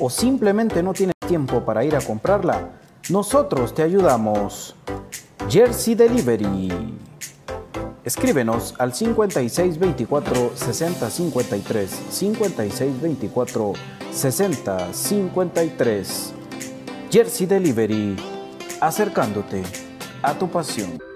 O simplemente no tienes tiempo para ir a comprarla? Nosotros te ayudamos. Jersey Delivery. Escríbenos al 5624 6053 5624 6053. Jersey Delivery. Acercándote a tu pasión.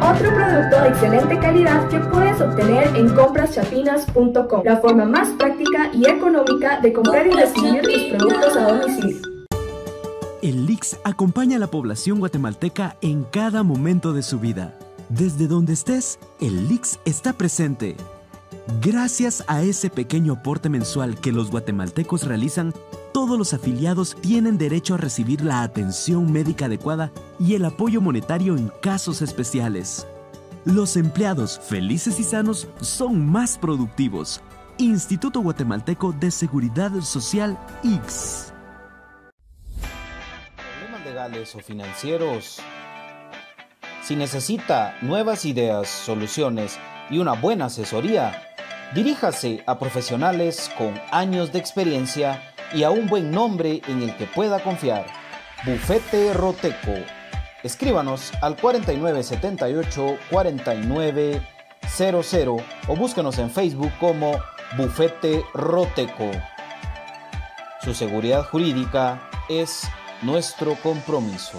Otro producto de excelente calidad que puedes obtener en compraschapinas.com, la forma más práctica y económica de comprar y recibir tus productos a domicilio. El LIX acompaña a la población guatemalteca en cada momento de su vida. Desde donde estés, el LIX está presente. Gracias a ese pequeño aporte mensual que los guatemaltecos realizan, todos los afiliados tienen derecho a recibir la atención médica adecuada y el apoyo monetario en casos especiales. Los empleados felices y sanos son más productivos. Instituto Guatemalteco de Seguridad Social X. Problemas legales o financieros. Si necesita nuevas ideas, soluciones y una buena asesoría, diríjase a profesionales con años de experiencia y a un buen nombre en el que pueda confiar. Bufete Roteco. Escríbanos al 4978 4900 o búsquenos en Facebook como Bufete Roteco. Su seguridad jurídica es nuestro compromiso.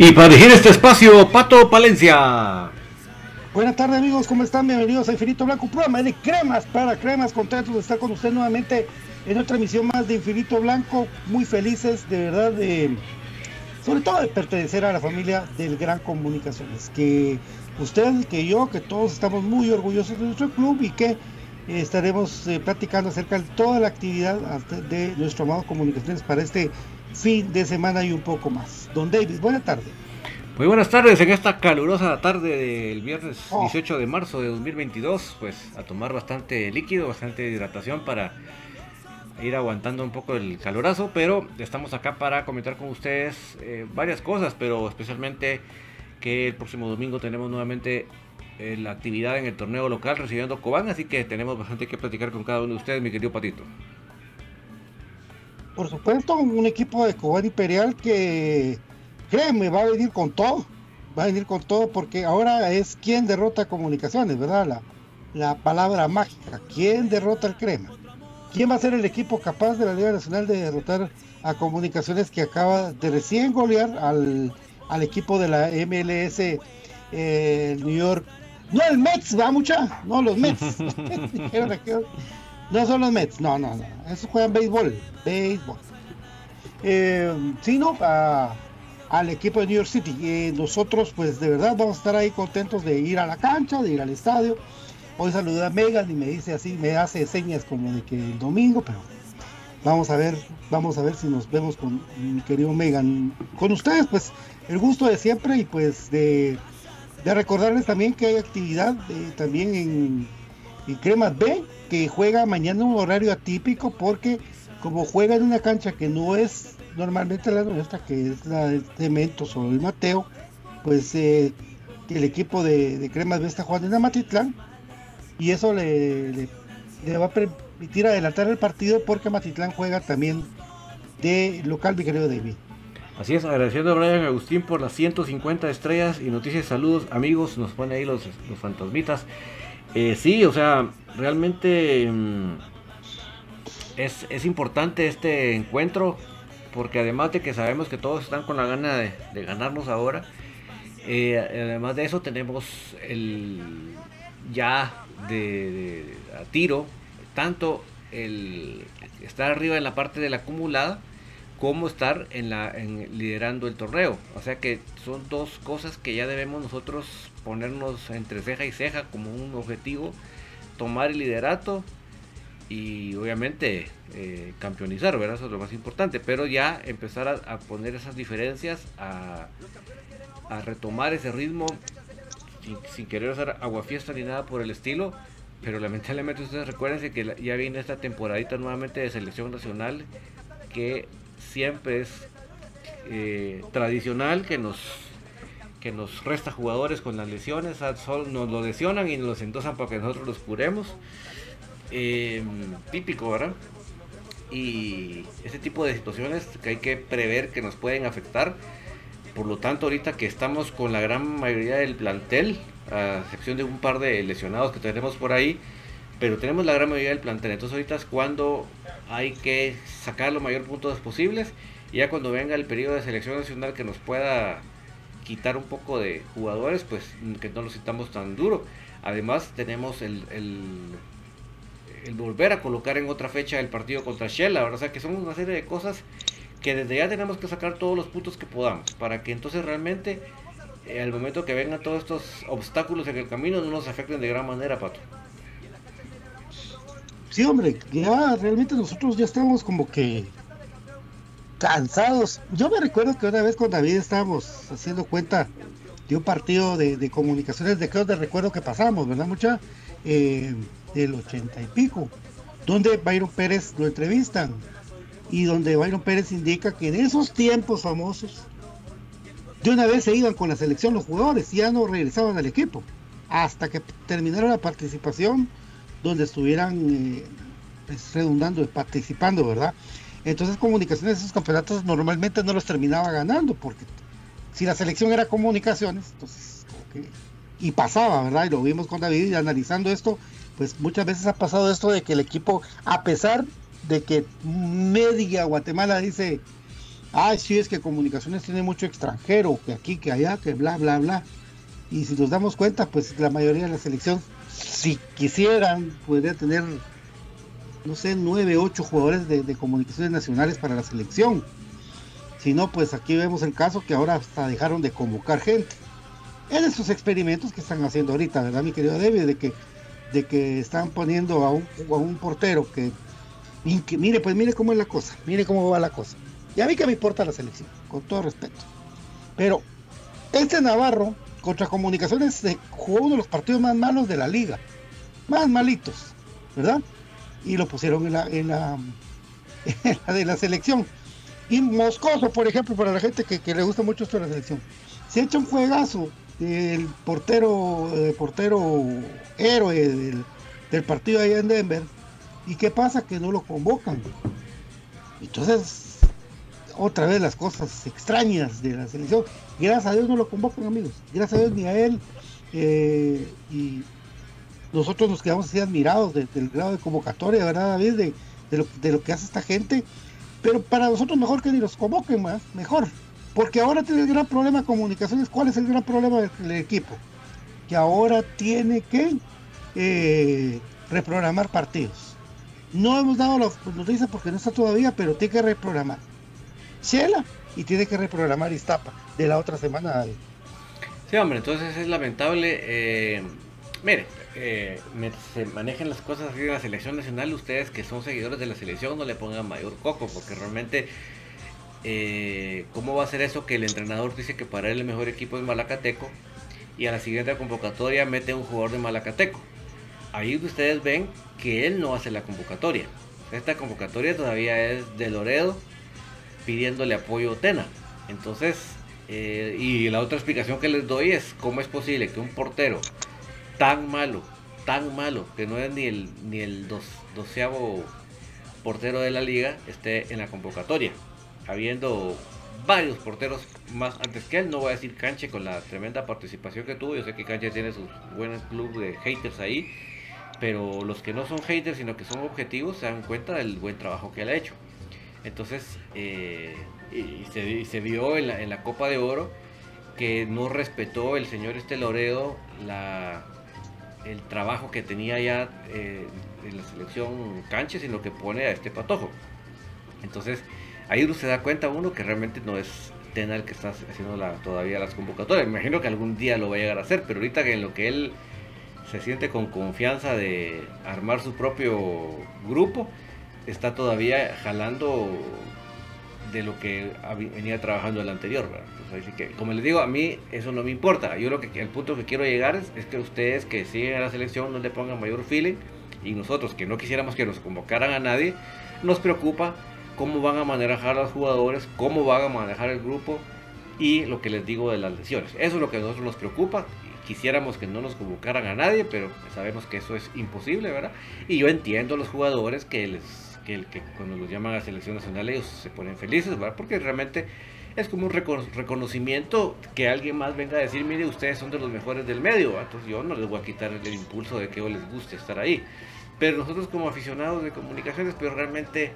Y para dirigir este espacio, Pato Palencia. Buenas tardes amigos, ¿cómo están? Bienvenidos a Infinito Blanco, programa de cremas para cremas, contentos de estar con usted nuevamente en otra emisión más de Infinito Blanco, muy felices de verdad de, sobre todo de pertenecer a la familia del Gran Comunicaciones, que usted, que yo, que todos estamos muy orgullosos de nuestro club y que estaremos eh, platicando acerca de toda la actividad de nuestro amado Comunicaciones para este fin de semana y un poco más. Don David, buena tarde. Muy buenas tardes en esta calurosa tarde del viernes 18 de marzo de 2022, pues a tomar bastante líquido, bastante hidratación para ir aguantando un poco el calorazo, pero estamos acá para comentar con ustedes eh, varias cosas, pero especialmente que el próximo domingo tenemos nuevamente eh, la actividad en el torneo local recibiendo Cobán, así que tenemos bastante que platicar con cada uno de ustedes, mi querido Patito. Por supuesto, un equipo de Cobán Imperial que, créeme, va a venir con todo, va a venir con todo porque ahora es quien derrota comunicaciones, ¿verdad? La, la palabra mágica, ¿quién derrota el crema? ¿Quién va a ser el equipo capaz de la Liga Nacional de derrotar a Comunicaciones que acaba de recién golear al, equipo de la MLS eh, New York? No el Mets, va mucha, no los Mets. no son los Mets, no, no, no. Esos juegan béisbol, béisbol. Eh, sino al equipo de New York City. Eh, nosotros, pues de verdad, vamos a estar ahí contentos de ir a la cancha, de ir al estadio Hoy saludé a Megan y me dice así, me hace señas como de que el domingo, pero vamos a ver, vamos a ver si nos vemos con mi querido Megan. Con ustedes, pues, el gusto de siempre y pues de, recordarles también que hay actividad eh, también en, Cremas B, que juega mañana un horario atípico porque como juega en una cancha que no es normalmente la nuestra, que es la de Mentos o el Mateo, pues eh, el equipo de, de Cremas B está jugando en Amatitlán y eso le, va a permitir adelantar el partido porque Matitlán juega también de local, mi querido David. Así es, agradeciendo a Brian Agustín por las 150 estrellas y noticias, saludos amigos, nos pone ahí los, los fantasmitas. Eh, sí, o sea, realmente mm, es, es, importante este encuentro porque además de que sabemos que todos están con la gana de, ganarnos ahora, eh, además de eso tenemos el ya de, a tiro, tanto el estar arriba en la parte de la acumulada como estar en la en, liderando el torneo. O sea que son dos cosas que ya debemos nosotros ponernos entre ceja y ceja como un objetivo, tomar el liderato y obviamente eh, campeonizar, ¿verdad? Eso es lo más importante, pero ya empezar a, poner esas diferencias, a, retomar ese ritmo sin, querer hacer aguafiesta ni nada por el estilo. Pero lamentablemente ustedes recuerden que ya viene esta temporadita nuevamente de selección nacional que siempre es eh, tradicional que nos que nos resta jugadores con las lesiones, nos lo lesionan y nos los endosan para que nosotros los curemos. Em, típico, ¿verdad? Y ese tipo de situaciones que hay que prever que nos pueden afectar por lo tanto, ahorita que estamos con la gran mayoría del plantel, a excepción de un par de lesionados que tenemos por ahí, pero tenemos la gran mayoría del plantel. Entonces ahorita es cuando hay que sacar los mayores puntos posibles. Y ya cuando venga el periodo de selección nacional que nos pueda quitar un poco de jugadores, pues que no lo sintamos tan duro. Además tenemos el, el, volver a colocar en otra fecha el partido contra Shell. O sea que son una serie de cosas que desde ya tenemos que sacar todos los puntos que podamos, para que entonces realmente eh, al momento que vengan todos estos obstáculos en el camino no nos afecten de gran manera, Pato. Sí, hombre, ya realmente nosotros ya estamos como que cansados. Yo me recuerdo que una vez con David estábamos haciendo cuenta de un partido de, comunicaciones de creo de recuerdo que pasamos, ¿verdad? Mucha eh, del ochenta y pico, donde Byron Pérez lo entrevistan y donde Byron Pérez indica que en esos tiempos famosos de una vez se iban con la selección los jugadores y ya no regresaban al equipo hasta que terminara la participación donde estuvieran eh, pues, redundando, participando, ¿verdad? Entonces comunicaciones esos campeonatos normalmente no los terminaba ganando porque si la selección era comunicaciones, entonces y pasaba, ¿verdad? Y lo vimos con David y analizando esto, pues muchas veces ha pasado esto de que el equipo, a pesar de que media Guatemala dice, ay, sí, es que comunicaciones tiene mucho extranjero, que aquí, que allá, que bla, bla, bla. Y si nos damos cuenta, pues la mayoría de la selección, si quisieran, podría tener, no sé, nueve, ocho jugadores de, comunicaciones nacionales para la selección. Si no, pues aquí vemos el caso que ahora hasta dejaron de convocar gente. De esos experimentos que están haciendo ahorita, ¿verdad, mi querido David? De que, de que están poniendo a un, a un portero que, que- mire, pues mire cómo es la cosa, mire cómo va la cosa. Y a mí que me importa la selección, con todo respeto. Pero este Navarro contra Comunicaciones se jugó uno de los partidos más malos de la liga, más malitos, ¿verdad? Y lo pusieron en la, en la, de la selección. Y Moscoso, por ejemplo, para la gente que, que le gusta mucho esto de la selección, se echa un juegazo el portero, eh, portero héroe del, del partido allá en Denver. ¿Y qué pasa? Que no lo convocan. Entonces, otra vez las cosas extrañas de la selección. Gracias a Dios no lo convocan, amigos. Gracias a Dios ni a él. eh, y nosotros nos quedamos así admirados de- del grado de convocatoria, ¿verdad, David? De, de lo, de lo que hace esta gente. Pero para nosotros mejor que ni los convoquen más, mejor. Porque ahora tiene el gran problema de comunicaciones. ¿Cuál es el gran problema del, equipo? Que ahora tiene que eh, reprogramar partidos. No hemos dado la noticia porque no está todavía, pero tiene que reprogramar. Chela y tiene que reprogramar Iztapa de la otra semana. David. Sí, hombre, entonces es lamentable. eh, mire, se manejen las cosas así en la selección nacional, ustedes que son seguidores de la selección no le pongan mayor coco, porque realmente, eh, ¿cómo va a ser eso que el entrenador dice que para él el mejor equipo es Malacateco y a la siguiente convocatoria mete un jugador de Malacateco? Ahí ustedes ven que él no hace la convocatoria. Esta convocatoria todavía es de Loredo pidiéndole apoyo a Tena. Entonces, eh, y la otra explicación que les doy es cómo es posible que un portero tan malo, tan malo, que no es ni el, ni el doceavo portero de la liga, esté en la convocatoria, habiendo varios porteros más antes que él, no voy a decir Canche con la tremenda participación que tuvo, yo sé que Canche tiene sus buenos club de haters ahí, pero los que no son haters, sino que son objetivos, se dan cuenta del buen trabajo que él ha hecho. Entonces, eh, y se, y se vio en la, en la Copa de Oro que no respetó el señor este Loredo la, el trabajo que tenía ya eh, en la selección cancha, sino que pone a este patojo. Entonces, ahí uno se da cuenta uno que realmente no es Tena el que está haciendo todavía las convocatorias. Me imagino que algún día lo va a llegar a hacer, pero ahorita que en lo que él se siente con confianza de armar su propio grupo, está todavía jalando de lo que venía trabajando el anterior, ¿verdad? Entonces, así que, como les digo, a mí eso no me importa. Yo lo que el punto que quiero llegar es, es que ustedes que siguen a la selección no le pongan mayor feeling y nosotros que no quisiéramos que nos convocaran a nadie, nos preocupa cómo van a manejar a los jugadores, cómo van a manejar el grupo y lo que les digo de las lesiones. Eso es lo que a nosotros nos preocupa. Quisiéramos que no nos convocaran a nadie, pero sabemos que eso es imposible, ¿verdad? Y yo entiendo a los jugadores que les que, que cuando los llaman a selección nacional ellos se ponen felices, ¿verdad? Porque realmente es como un recono- reconocimiento que alguien más venga a decir, mire, ustedes son de los mejores del medio, ¿verdad? entonces yo no les voy a quitar el impulso de que les guste estar ahí. Pero nosotros como aficionados de comunicaciones, pero realmente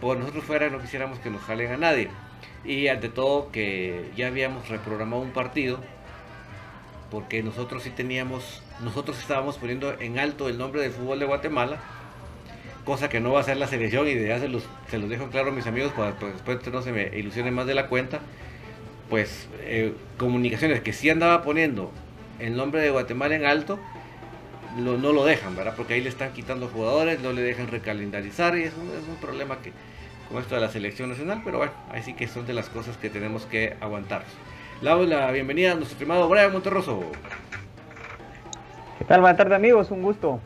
por nosotros fuera no quisiéramos que nos jalen a nadie. Y ante todo que ya habíamos reprogramado un partido, porque nosotros sí teníamos, nosotros estábamos poniendo en alto el nombre del fútbol de Guatemala, cosa que no va a ser la selección y de ya se los, se los dejo claro a mis amigos para que después no se me ilusione más de la cuenta. Pues eh, comunicaciones que sí andaba poniendo el nombre de Guatemala en alto, lo- no lo dejan, ¿verdad? Porque ahí le están quitando jugadores, no le dejan recalendarizar y es un, es un problema que con esto de la selección nacional, pero bueno, ahí sí que son de las cosas que tenemos que aguantar. Le damos la bienvenida a nuestro estimado Brian Monterroso. ¿Qué tal? Buenas tardes amigos, un gusto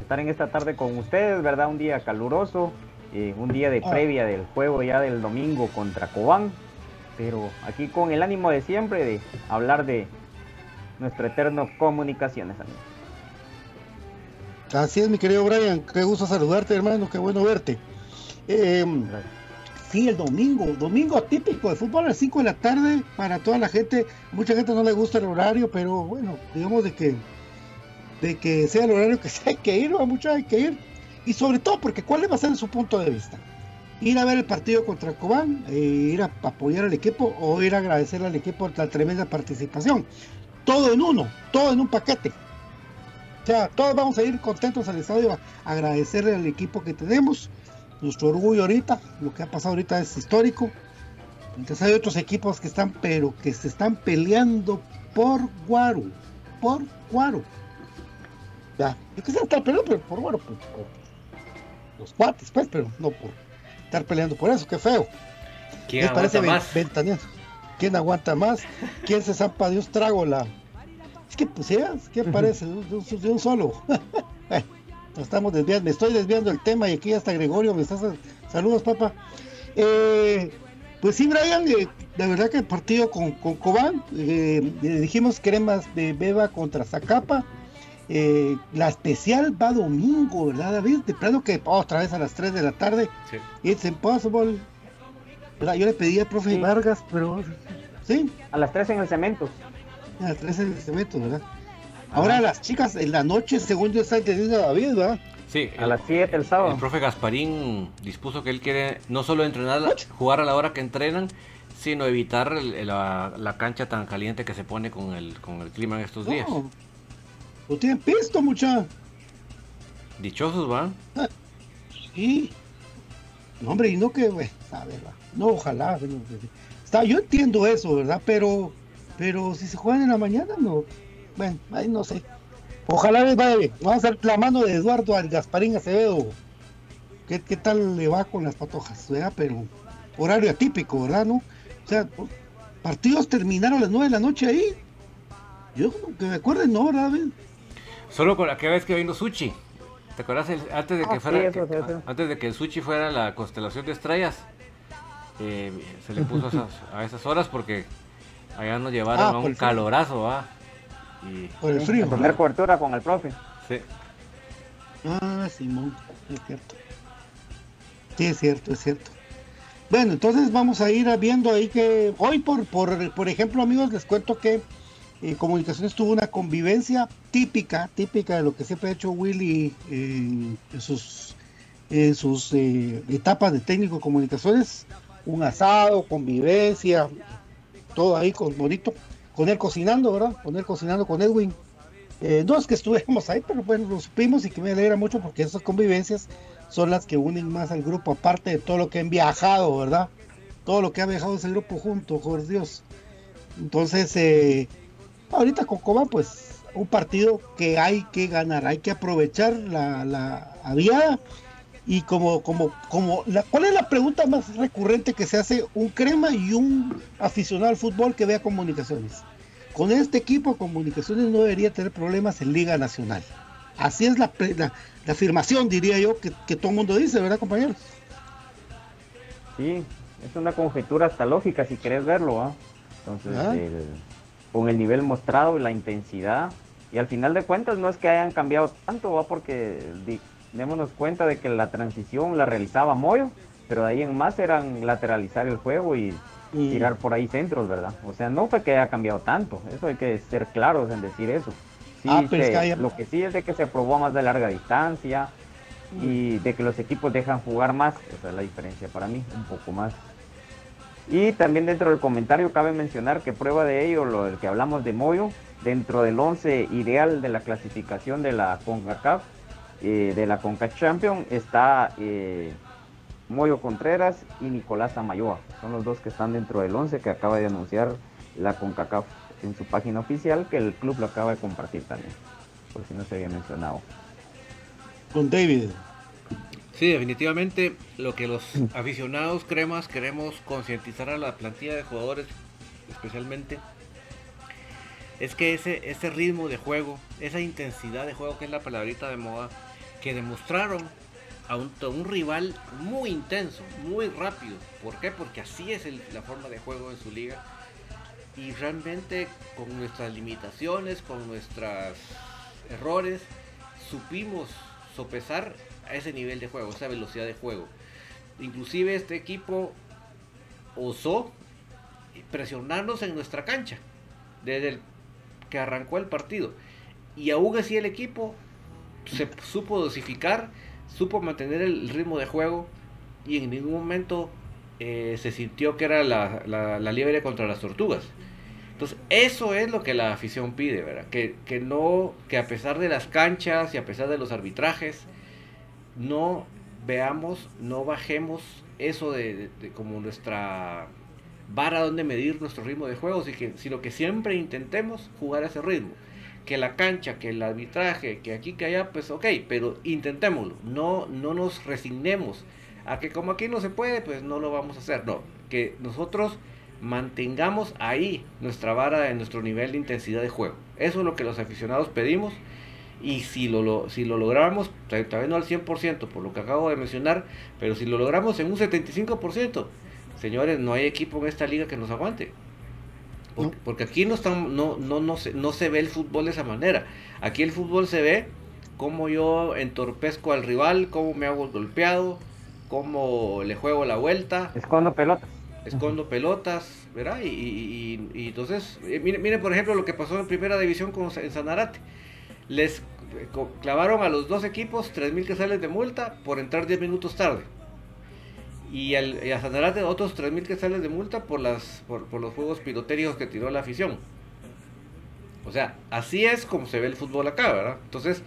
estar en esta tarde con ustedes, ¿verdad? Un día caluroso, eh, un día de Ah. previa del juego ya del domingo contra Cobán, pero aquí con el ánimo de siempre de hablar de nuestro eterno comunicaciones, amigos. Así es, mi querido Brian. Qué gusto saludarte, hermano. Qué bueno verte. Eh, Gracias. sí, el domingo. Domingo típico de fútbol a las 5 de la tarde para toda la gente. Mucha gente no le gusta el horario, pero bueno, digamos de que de que sea el horario que sea, hay que ir, a mucha hay que ir. Y sobre todo porque cuál va a ser su punto de vista. Ir a ver el partido contra Cobán, eh, ir a apoyar al equipo o ir a agradecerle al equipo la tremenda participación. todo en uno, todo en un paquete. O sea, todos vamos a ir contentos al estadio a agradecerle al equipo que tenemos. Nuestro orgullo ahorita, lo que ha pasado ahorita es histórico. Entonces hay otros equipos que están, pero que se están peleando por Guaro. Por Guaro. Ya, yo quisiera estar peleando pero por Guaro, por, por los cuates, pues, pero no por estar peleando por eso, qué feo. ¿Quién parece aguanta más? ventaneando. ¿Quién aguanta más? ¿Quién se zampa de un trago la.? Es que, pues, ya, ¿qué parece? De un, de un- de un solo. Bueno, nos estamos desviando, me estoy desviando del tema y aquí hasta Gregorio me está. sal- Saludos, papá. Eh, pues sí, Brian, eh, la verdad que el partido con, con Cobán, eh, le dijimos cremas de Beba contra Zacapa. Eh, la especial va domingo, ¿verdad, David? De plano que otra vez a las 3 de la tarde. Sí. It's impossible. ¿Verdad? Yo le pedí al profe Sí. Vargas, pero sí, A las 3 en el cemento. a las 3 en el cemento, ¿verdad? Ahora las chicas en la noche, según yo está entendiendo David, ¿verdad? Sí, A el- las 7 el El sábado. profe Gasparín dispuso que él quiere no solo entrenar, jugar a la hora que entrenan, sino evitar el- la, la cancha tan caliente que se pone con el, con el clima en estos días. No, no tienen pisto, mucha. Dichosos, ¿va? Sí. No, hombre, y no que, güey, a ver, va. no, ojalá. bueno, Está, yo entiendo eso, ¿verdad? Pero, pero si se juegan en la mañana, no. Bueno, ahí no sé. Ojalá les vaya bien. Vamos a ver la mano de Eduardo al Gasparín Acevedo. ¿Qué, qué tal le va con las patojas? ¿verdad? Pero horario atípico, ¿verdad? ¿No? O sea, partidos terminaron a las 9 de la noche ahí. Yo que me acuerdo, no, ¿verdad? Solo con aquella vez que vino Suchi. ¿Te acuerdas? el- antes de que Ah, fuera sí, eso, que- sí, eso. antes de que el Suchi fuera la constelación de estrellas, eh, se le puso a esas, a esas horas porque allá nos llevaron Ah, a un frío. calorazo, ¿va? Y Por el frío. a tener cobertura con el profe. sí. Ah, Simón, es cierto. Sí, es cierto, es cierto. Bueno, entonces vamos a ir viendo ahí que hoy, por, por, por ejemplo, amigos, les cuento que eh, Comunicaciones tuvo una convivencia típica, típica de lo que siempre ha hecho Willy en, sus eh, etapas de técnico de comunicaciones. Un asado, convivencia, todo ahí con bonito, con él cocinando, ¿verdad? Con él cocinando con Edwin. Eh, no es que estuviéramos ahí, pero bueno, lo supimos y que me alegra mucho porque esas convivencias son las que unen más al grupo, aparte de todo lo que han viajado, ¿verdad? Todo lo que ha viajado ese grupo junto, por Dios. Entonces, eh, ahorita con pues un partido que hay que ganar, hay que aprovechar la, la aviada. Y como, como, como, la, ¿cuál es la pregunta más recurrente que se hace un crema y un aficionado al fútbol que vea comunicaciones? Con este equipo, Comunicaciones no debería tener problemas en Liga Nacional. Así es la, la, la afirmación, diría yo, que, que todo el mundo dice, ¿verdad, compañeros? Sí, es una conjetura hasta lógica si querés verlo, ¿ah? Entonces, Ah. el- con el nivel mostrado y la intensidad, y al final de cuentas no es que hayan cambiado tanto, ¿va? Porque di- démonos cuenta de que la transición la realizaba Moyo, pero de ahí en más eran lateralizar el juego y Y- tirar por ahí centros, ¿verdad? O sea, no fue que haya cambiado tanto, eso hay que ser claros en decir eso. Sí, Ah, se- que Lo que sí es de que se probó más de larga distancia y de que los equipos dejan jugar más, esa es la diferencia para mí, un poco más. Y también dentro del comentario cabe mencionar que prueba de ello, lo del que hablamos de Moyo, dentro del 11 ideal de la clasificación de la CONCACAF, eh, de la CONCA Champion, está eh, Moyo Contreras y Nicolás Amayoa. Son los dos que están dentro del 11 que acaba de anunciar la CONCACAF en su página oficial, que el club lo acaba de compartir también, por si no se había mencionado. Con David. Sí, definitivamente lo que los aficionados cremas queremos concientizar a la plantilla de jugadores, especialmente, es que ese, ese ritmo de juego, esa intensidad de juego que es la palabrita de moda, que demostraron a un, un rival muy intenso, muy rápido. ¿Por qué? Porque así es la forma de juego en su liga. Y realmente con nuestras limitaciones, con nuestros errores, supimos sopesar a ese nivel de juego, esa velocidad de juego. Inclusive este equipo osó presionarnos en nuestra cancha desde el que arrancó el partido. Y aún así el equipo se supo dosificar, supo mantener el ritmo de juego y en ningún momento eh, se sintió que era la, la, la liebre contra las tortugas. Entonces, eso es lo que la afición pide, ¿verdad? Que, que no, que a pesar de las canchas y a pesar de los arbitrajes, no veamos, no bajemos eso de, de- de como nuestra vara donde medir nuestro ritmo de juego, sino que, siempre intentemos jugar ese ritmo. Que la cancha, que el arbitraje, que aquí, que allá, pues ok, pero intentémoslo. No, no nos resignemos a que como aquí no se puede, pues no lo vamos a hacer. No, que nosotros mantengamos ahí nuestra vara en nuestro nivel de intensidad de juego. Eso es lo que los aficionados pedimos. Y si lo, lo- si lo logramos, tal vez no al 100% por lo que acabo de mencionar, pero si lo logramos en un 75%, señores, no hay equipo en esta liga que nos aguante. Por- No. Porque aquí no, estamos, no, no, no, se, no se ve el fútbol de esa manera. Aquí el fútbol se ve cómo yo entorpezco al rival, cómo me hago golpeado, cómo le juego la vuelta Escondo pelota. escondo pelotas, ¿verdad? Y, y- y- y entonces, eh, mire, mire, por ejemplo lo que pasó en primera división con, en Sanarate. Les clavaron a los dos equipos 3.000 quetzales de multa por entrar 10 minutos tarde. Y, al- y a Sanarate otros 3.000 quetzales de multa por, las, por, por los juegos pirotécnicos que tiró la afición. O sea, así es como se ve el fútbol acá, ¿verdad? Entonces,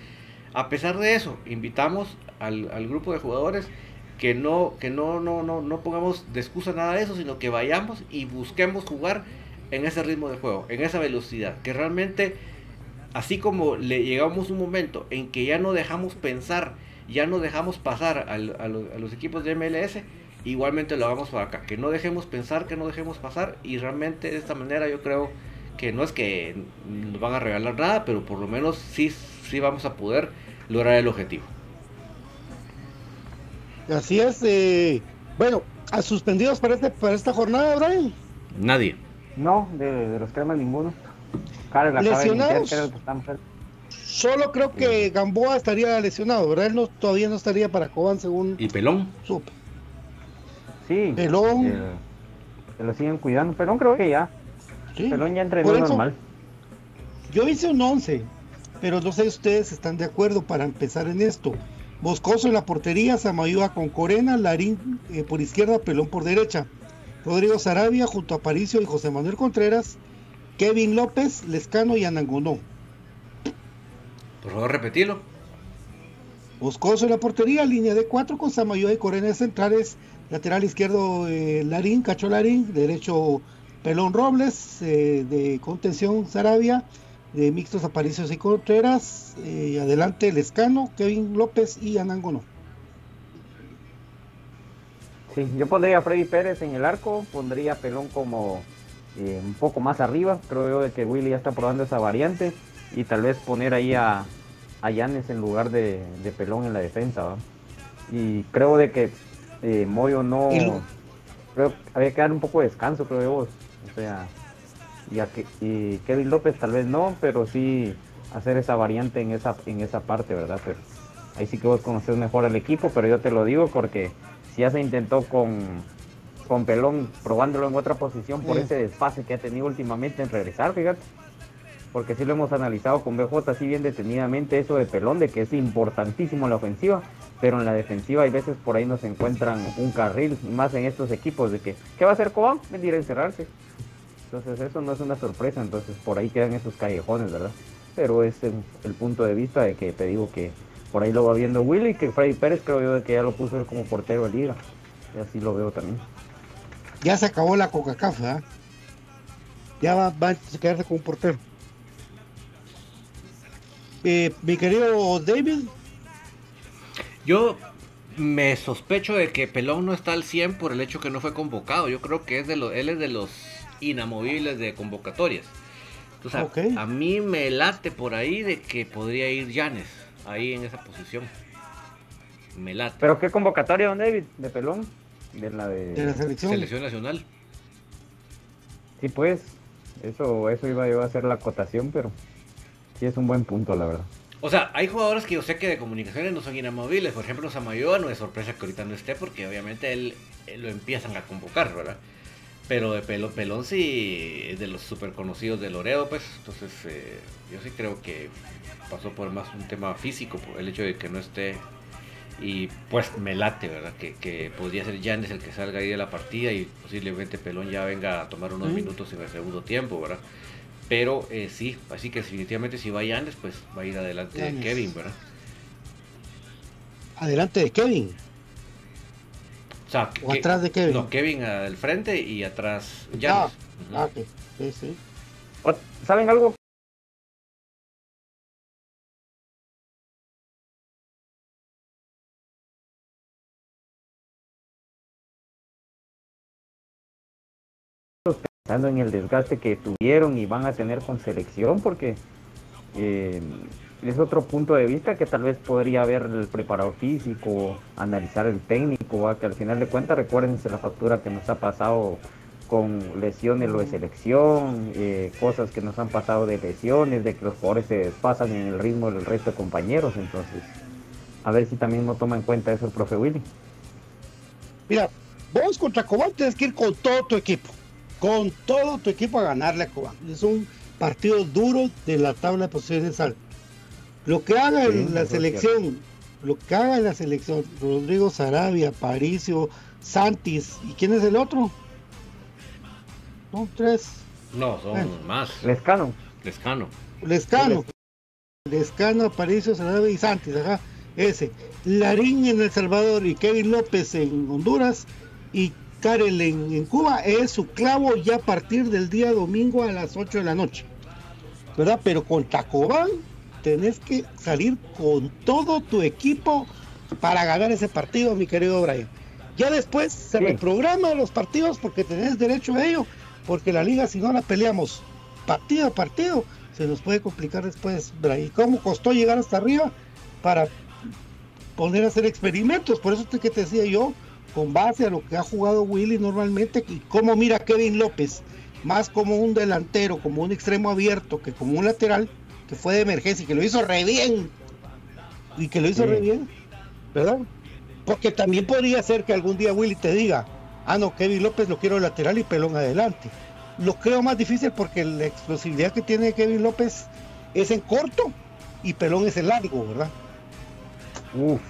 a pesar de eso, invitamos al, al grupo de jugadores que no, que no, no, no, no pongamos de excusa nada de eso, sino que vayamos y busquemos jugar en ese ritmo de juego, en esa velocidad, que realmente, así como le llegamos un momento en que ya no dejamos pensar, ya no dejamos pasar al- a, los, a los equipos de MLS, igualmente lo hagamos para acá, que no dejemos pensar, que no dejemos pasar, y realmente de esta manera yo creo que no es que nos van a regalar nada, pero por lo menos sí, sí vamos a poder lograr el objetivo. Así es. eh, bueno, ¿a suspendidos para, este, para esta jornada, Brian? Nadie. No, de, de los cremas ninguno. La ¿Lesionados? creo. Solo creo que Gamboa estaría lesionado, ¿verdad? Él no, todavía no estaría para Cobán, según ¿Y Pelón? supe. Sí. Pelón. eh, se lo siguen cuidando. Pelón creo que ya. Sí. Pelón ya entrenó eso, normal. Yo hice un 11, pero no sé si ustedes están de acuerdo para empezar en esto. Boscoso en la portería, Samayoa con Corena, Larín eh, por izquierda, Pelón por derecha. Rodrigo Sarabia junto a Paricio y José Manuel Contreras, Kevin López, Lescano y Anangonó. Por favor, repetilo. Boscoso en la portería, línea de cuatro con Samayoa y Corena de centrales, lateral izquierdo eh, Larín, Cacho Larín, derecho Pelón Robles, eh, de contención Sarabia, de mixtos Aparicios y Contreras, eh, adelante Lescano, Kevin López y Anangono. Sí, yo pondría a Freddy Pérez en el arco, pondría a Pelón como eh, un poco más arriba. Creo yo de que Willy ya está probando esa variante. Y tal vez poner ahí a, a Yanes en lugar de, de Pelón en la defensa. ¿va? Y creo de que eh, Moyo no. Creo que había que dar un poco de descanso, creo yo. O sea, y, a que, y Kevin López tal vez no, pero sí hacer esa variante en esa, en esa parte, ¿verdad? Pero ahí sí que vos conoces mejor al equipo, pero yo te lo digo porque si ya se intentó con, con Pelón probándolo en otra posición por Sí. ese desfase que ha tenido últimamente en regresar, fíjate. Porque sí lo hemos analizado con BJ así bien detenidamente eso de Pelón, de que es importantísimo en la ofensiva, pero en la defensiva hay veces por ahí nos encuentran un carril, más en estos equipos, de que, ¿qué va a hacer Cobán? Venir a encerrarse. Entonces eso no es una sorpresa, entonces por ahí quedan esos callejones, ¿verdad? Pero es el, el punto de vista de que te digo que por ahí lo va viendo Willy, que Freddy Pérez creo yo de que ya lo puso él como portero de liga. Y así lo veo también. Ya se acabó la Coca-Cola, ya va, va a quedarse con un portero. Eh, mi querido David, Yo me sospecho de que Pelón no está al 100 por el hecho que no fue convocado. Yo creo que es de los, él es de los inamovibles de convocatorias. Entonces, a- mí me late por ahí de que podría ir Llanes ahí en esa posición. Me late. Pero qué convocatoria, don David, de pelón, de la de... de la selección. Selección nacional. Sí, pues, eso, eso iba yo a hacer la acotación, pero sí es un buen punto, la verdad. O sea, hay jugadores que yo sé que de comunicaciones no son inamovibles. Por ejemplo, Samayoa no es sorpresa que ahorita no esté porque obviamente él, él lo empiezan a convocar, ¿verdad? Pero de pelo, Pelón sí es de los super conocidos de Loredo, pues. Entonces, eh, yo sí creo que pasó por más un tema físico, por el hecho de que no esté Y pues me late, ¿verdad? Que, que podría ser Yanes el que salga ahí de la partida y posiblemente Pelón ya venga a tomar unos minutos en el segundo tiempo, ¿verdad? Pero eh, sí, así que definitivamente si va Yanes, pues va a ir adelante Yanes. Kevin, ¿verdad? Adelante de Kevin. O, sea, O atrás de Kevin. No, Kevin al frente y atrás Ah, Yanes. Ah, ok. Sí, sí. ¿Saben algo? Pensando en el desgaste que tuvieron y van a tener con selección, porque eh, es otro punto de vista que tal vez podría ver el preparador físico, analizar el técnico, ¿va? que al final de cuentas recuérdense la factura que nos ha pasado con lesiones lo de selección, eh, cosas que nos han pasado de lesiones, de que los jugadores se despasan en el ritmo del resto de compañeros, entonces a ver si también no toma en cuenta eso el profe Willy. Mira, vos contra Cobán tienes que ir con todo tu equipo. Con todo tu equipo a ganarle a Cobán. Es un partido duro de la tabla de posiciones alta. Lo que haga Sí, en la selección, lo que haga en la selección, Rodrigo Sarabia, Paricio, Santis, ¿y quién es el otro? Son tres. No, son Bueno. más. Lescano, Lescano. Lescano. Lescano, Aparicio, Sarabia y Santis, ajá. Ese. Larín en El Salvador y Kevin López en Honduras y Karel en, en Cuba es su clavo ya a partir del día domingo a las 8 de la noche. ¿Verdad? Pero con Tacobán tenés que salir con todo tu equipo para ganar ese partido, mi querido Brian. Ya después se Sí. reprograma los partidos porque tenés derecho a ello, porque la liga si no la peleamos partido a partido, se nos puede complicar después, Brian. ¿Y cómo costó llegar hasta arriba para poner a hacer experimentos? Por eso es que te decía yo, con base a lo que ha jugado Willy normalmente, y cómo mira Kevin López, más como un delantero, como un extremo abierto, que como un lateral, que fue de emergencia y que lo hizo re bien. Y que lo hizo Sí. re bien, ¿verdad? Porque también podría ser que algún día Willy te diga, ah, no, Kevin López lo quiero lateral y pelón adelante. Lo creo más difícil porque la explosividad que tiene Kevin López es en corto y pelón es en largo, ¿verdad? Uf,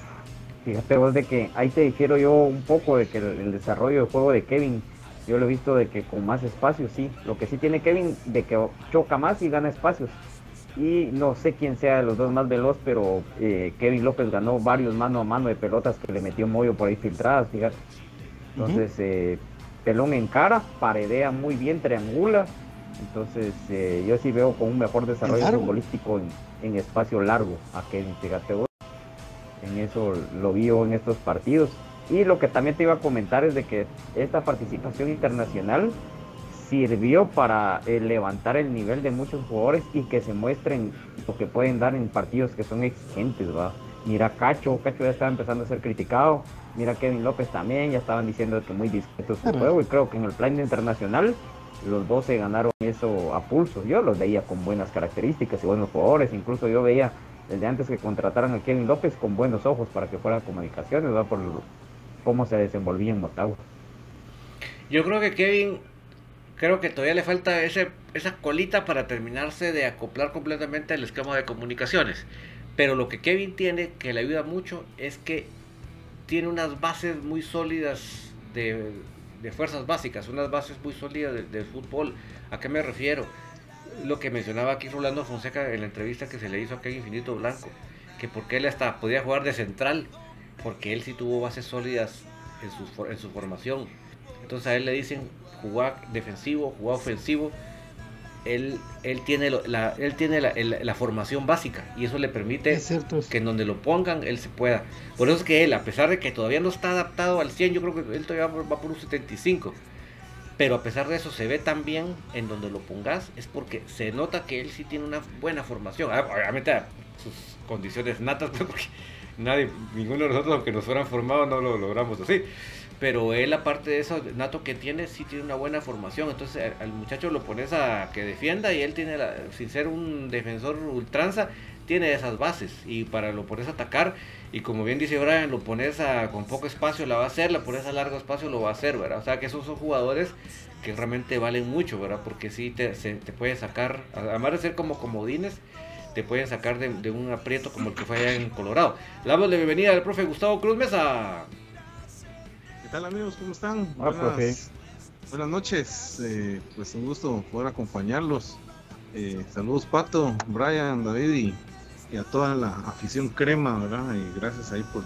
fíjate vos de que ahí te difiero yo un poco de que el, el desarrollo del juego de Kevin, yo lo he visto de que con más espacio, sí. Lo que sí tiene Kevin, de que choca más y gana espacios. Y no sé quién sea de los dos más veloz, pero eh, Kevin López ganó varios mano a mano de pelotas que le metió Moyo por ahí filtradas, fíjate. Entonces, eh, Pelón en cara, paredea muy bien, triangula. Entonces, eh, yo sí veo con un mejor desarrollo futbolístico en, en espacio largo a Kevin, fíjate vos. En eso lo vi yo en estos partidos. Y lo que también te iba a comentar es de que esta participación internacional sirvió para eh, levantar el nivel de muchos jugadores y que se muestren lo que pueden dar en partidos que son exigentes, ¿va? Mira Cacho, Cacho ya estaba empezando a ser criticado, mira Kevin López también, ya estaban diciendo que muy discreto su Ajá. juego y creo que en el plan internacional los dos se ganaron eso a pulso. Yo los veía con buenas características y buenos jugadores, incluso yo veía desde antes que contrataran a Kevin López con buenos ojos para que fuera comunicaciones, ¿va? Por cómo se desenvolvía en Motagua. Yo creo que Kevin, creo que todavía le falta ese, esa colita para terminarse de acoplar completamente al esquema de comunicaciones. Pero lo que Kevin tiene, que le ayuda mucho, es que tiene unas bases muy sólidas de, fuerzas básicas, unas bases muy sólidas de- del fútbol. ¿A qué me refiero? Lo que mencionaba aquí Rolando Fonseca en la entrevista que se le hizo a Kevin Infinito Blanco, que porque él hasta podía jugar de central, porque él sí tuvo bases sólidas en su, en su formación. Entonces a él le dicen jugar defensivo, jugar ofensivo. Él, él tiene, la, él tiene la, la formación básica y eso le permite Es que en donde lo pongan él se pueda. Por eso es que él, a pesar de que todavía no está adaptado al 100, yo creo que él todavía va por un 75. Pero a pesar de eso se ve tan bien en donde lo pongas, es porque se nota que él sí tiene una buena formación. Ah, Obviamente sus condiciones natas, porque nadie, ninguno de nosotros, aunque nos fueran formados, no lo logramos así. Pero él, aparte de eso, nato que tiene, sí tiene una buena formación. Entonces al muchacho lo pones a que defienda y él tiene, la, sin ser un defensor ultranza, tiene esas bases. Y para lo pones a atacar, y como bien dice Brian, lo pones a, con poco espacio, la va a hacer, la pones a largo espacio, lo va a hacer, ¿verdad? O sea que esos son jugadores que realmente valen mucho, ¿verdad? Porque sí te, se- te puede sacar, además de ser como comodines, te pueden sacar de, un aprieto como el que fue allá en Colorado. Le damos la bienvenida al profe Gustavo Cruz Mesa. ¿Qué tal amigos? ¿Cómo están? buenas, buenas, noches. Eh, pues un gusto poder acompañarlos. Eh, saludos Pato, Brian, David y, a toda la afición crema, ¿verdad? Y gracias ahí por,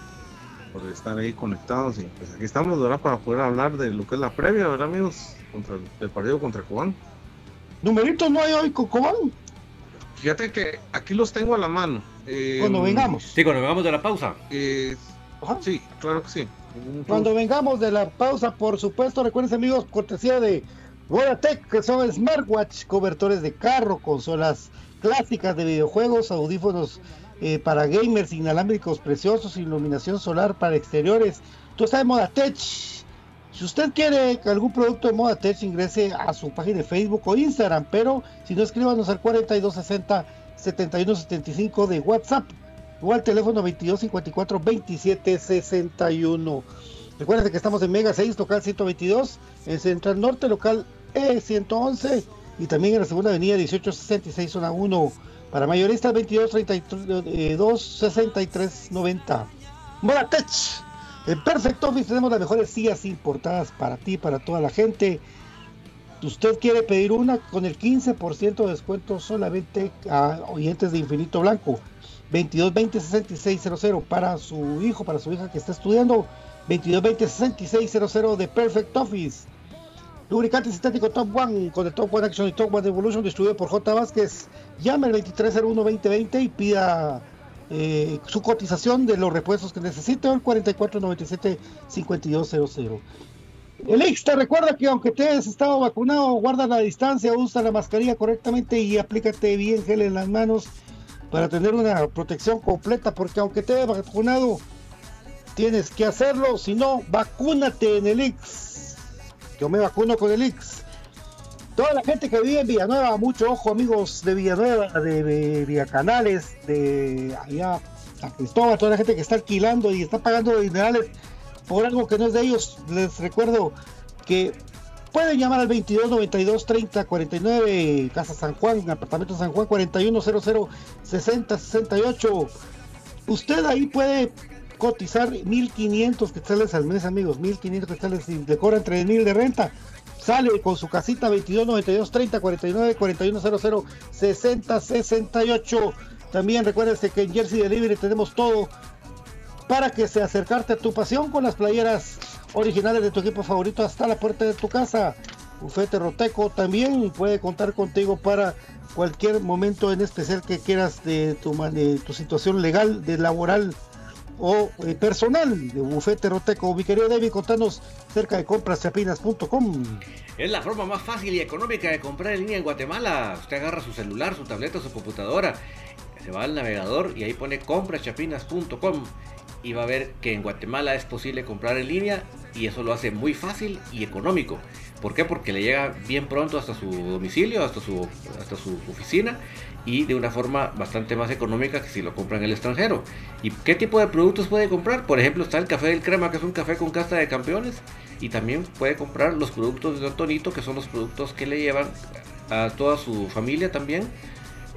por estar ahí conectados. Y pues aquí estamos, ¿verdad? Para poder hablar de lo que es la previa, ¿verdad amigos? Contra el, del partido contra Cobán. Numeritos no hay hoy con Cobán. Fíjate que aquí los tengo a la mano. Eh, cuando vengamos. Sí, cuando vengamos de la pausa. Eh, sí, claro que sí. Cuando vengamos de la pausa, por supuesto, recuerden amigos, cortesía de Vodatech, que son smartwatch, cobertores de carro, consolas clásicas de videojuegos, audífonos eh, para gamers, inalámbricos preciosos, iluminación solar para exteriores. Tú estás en Modatech. Si usted quiere algún producto de Modatech, ingrese a su página de Facebook o Instagram, pero si no, escríbanos al 4260 7175 de WhatsApp o al teléfono 2254 2761. Recuerden que estamos en Mega 6, local 122, en Central Norte, local E111 y también en la segunda avenida 1866, zona 1. Para mayoristas 22 32 63 90. Moratech. En Perfect Office tenemos las mejores sillas importadas para ti, para toda la gente. Usted quiere pedir una con el 15% de descuento solamente a oyentes de Infinito Blanco. 22 20 66 00 para su hijo, para su hija que está estudiando. 22 20 66 00 de Perfect Office. Lubricante sintético Top One con el Top One Action y Top One Evolution distribuido por J. Vázquez. Llame al 2301-2020 y pida eh, su cotización de los repuestos que necesite o el 4497-5200. El extra, recuerda que aunque te hayas estado vacunado, guarda la distancia, usa la mascarilla correctamente y aplícate bien gel en las manos para tener una protección completa, porque aunque te hayas vacunado, tienes que hacerlo, si no, vacúnate en el Ix yo me vacuno con el Ix. Toda la gente que vive en Villanueva, mucho ojo amigos de Villanueva, de, de Villacanales, de allá a Cristóbal, toda la gente que está alquilando y está pagando dinerales por algo que no es de ellos, les recuerdo que pueden llamar al 22 92 30 49 Casa San Juan, apartamento San Juan 4100 60 68. Usted ahí puede cotizar 1500 quetzales al mes, amigos, 1500 quetzales y le cobran 3000 de renta. Sale con su casita 22 92 30 49 41 00 60 68. También recuérdese que en Jersey Delivery tenemos todo para que se acercarte a tu pasión con las playeras originales de tu equipo favorito hasta la puerta de tu casa. Bufete Roteco también puede contar contigo para cualquier momento en especial que quieras de tu, de tu situación legal, de laboral o eh, personal de Bufete Roteco. Mi querido David, contanos cerca de compraschapinas.com. Es la forma más fácil y económica de comprar en línea en Guatemala. Usted agarra su celular, su tableta, su computadora, se va al navegador y ahí pone compraschapinas.com y va a ver que en Guatemala es posible comprar en línea y eso lo hace muy fácil y económico. ¿Por qué? Porque le llega bien pronto hasta su domicilio, hasta su, hasta su oficina y de una forma bastante más económica que si lo compra en el extranjero. ¿Y qué tipo de productos puede comprar? Por ejemplo, está el café del crema, que es un café con casta de campeones, y también puede comprar los productos de Don Tonito, que son los productos que le llevan a toda su familia también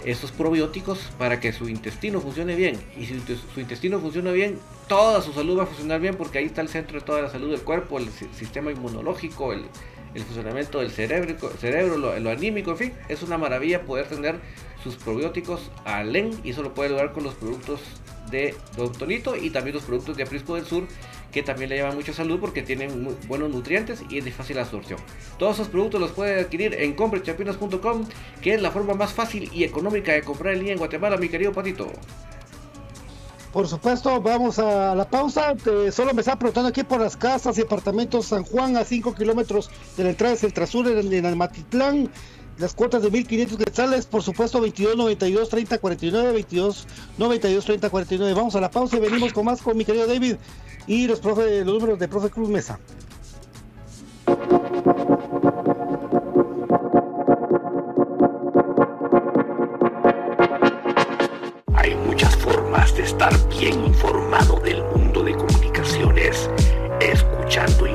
estos probióticos para que su intestino funcione bien. Y si su intestino funciona bien, toda su salud va a funcionar bien porque ahí está el centro de toda la salud del cuerpo, el sistema inmunológico, el, funcionamiento del cerebro, cerebro lo, lo, anímico, en fin, es una maravilla poder tener sus probióticos a LEN y eso lo puede lograr con los productos de Don Tonito y también los productos de Aprisco del Sur que también le llevan mucha salud porque tienen buenos nutrientes y es de fácil absorción. Todos esos productos los puede adquirir en comprechapinas.com que es la forma más fácil y económica de comprar en línea en Guatemala, mi querido Patito. Por supuesto, vamos a la pausa. solo me está preguntando aquí por las casas y apartamentos San Juan a 5 kilómetros de la entrada de Centrasur en, en Almatitlán las cuotas de 1500 quetzales, por supuesto 22 92 30 49 22 92 30 49. Vamos a la pausa y venimos con más con mi querido David y los profe, los números de profe Cruz Mesa. De estar bien informado del mundo de comunicaciones escuchando Infinito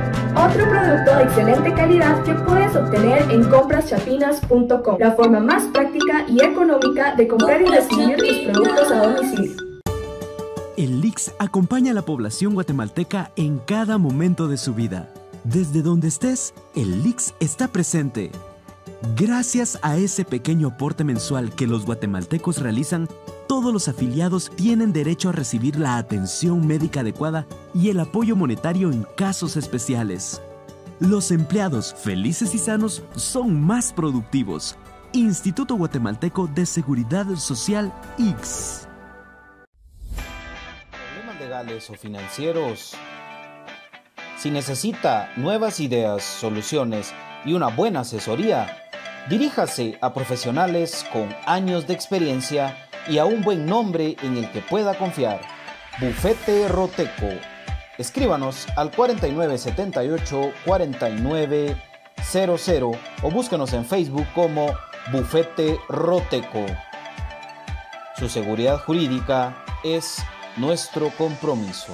Otro producto de excelente calidad que puedes obtener en compraschapinas.com, la forma más práctica y económica de comprar y recibir tus productos a domicilio. El LIX acompaña a la población guatemalteca en cada momento de su vida. Desde donde estés, el LIX está presente. Gracias a ese pequeño aporte mensual que los guatemaltecos realizan, todos los afiliados tienen derecho a recibir la atención médica adecuada y el apoyo monetario en casos especiales. Los empleados felices y sanos son más productivos. Instituto Guatemalteco de Seguridad Social X. Problemas legales o financieros. Si necesita nuevas ideas, soluciones y una buena asesoría, diríjase a profesionales con años de experiencia y a un buen nombre en el que pueda confiar. Bufete Roteco. Escríbanos al 4978 4900 o búsquenos en Facebook como Bufete Roteco. Su seguridad jurídica es nuestro compromiso.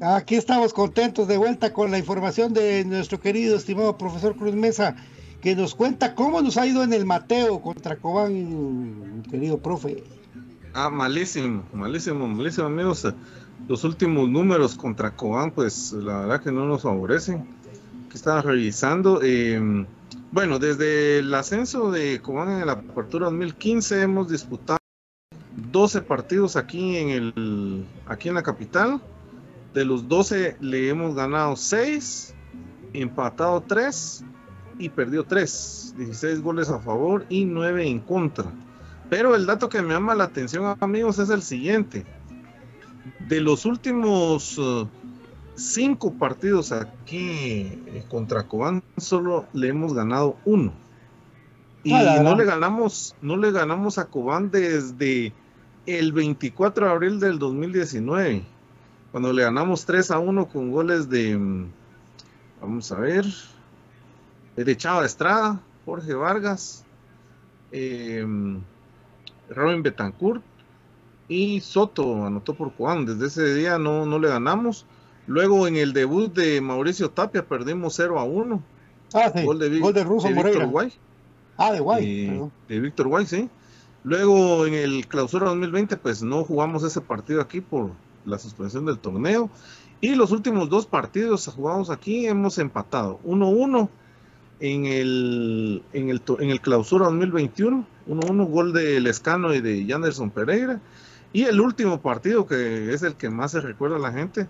Aquí estamos contentos de vuelta con la información de nuestro querido, estimado profesor Cruz Mesa, que nos cuenta cómo nos ha ido en el Mateo contra Cobán, querido profe. Ah, malísimo, malísimo, malísimo, amigos. Los últimos números contra Cobán, pues la verdad que no nos favorecen. Que estaba revisando. Eh, bueno, desde el ascenso de Cobán en la apertura 2015 hemos disputado 12 partidos aquí en el aquí en la capital de los 12 le hemos ganado 6, empatado 3 y perdió 3. 16 goles a favor y 9 en contra. Pero el dato que me llama la atención, amigos, es el siguiente. De los últimos 5 uh, partidos aquí eh, contra Cobán, solo le hemos ganado uno. Y ah, no le ganamos, no le ganamos a Cobán desde el 24 de abril del 2019 cuando le ganamos 3 a 1 con goles de, mm, vamos a ver, de Chava Estrada, Jorge Vargas, eh, Robin Betancourt y Soto anotó por Juan. Desde ese día no, no le ganamos. Luego en el debut de Mauricio Tapia perdimos 0 a 1. Ah, sí. Gol de, Gol de Víctor Guay. Ah, de Guay. Eh, de Víctor Guay, sí. Luego en el clausura 2020 pues no jugamos ese partido aquí por la suspensión del torneo. Y los últimos dos partidos jugamos aquí hemos empatado 1-1 en el, en, el, en el clausura 2021, 1-1 gol de Lescano y de Janderson Pereira. Y el último partido, que es el que más se recuerda a la gente,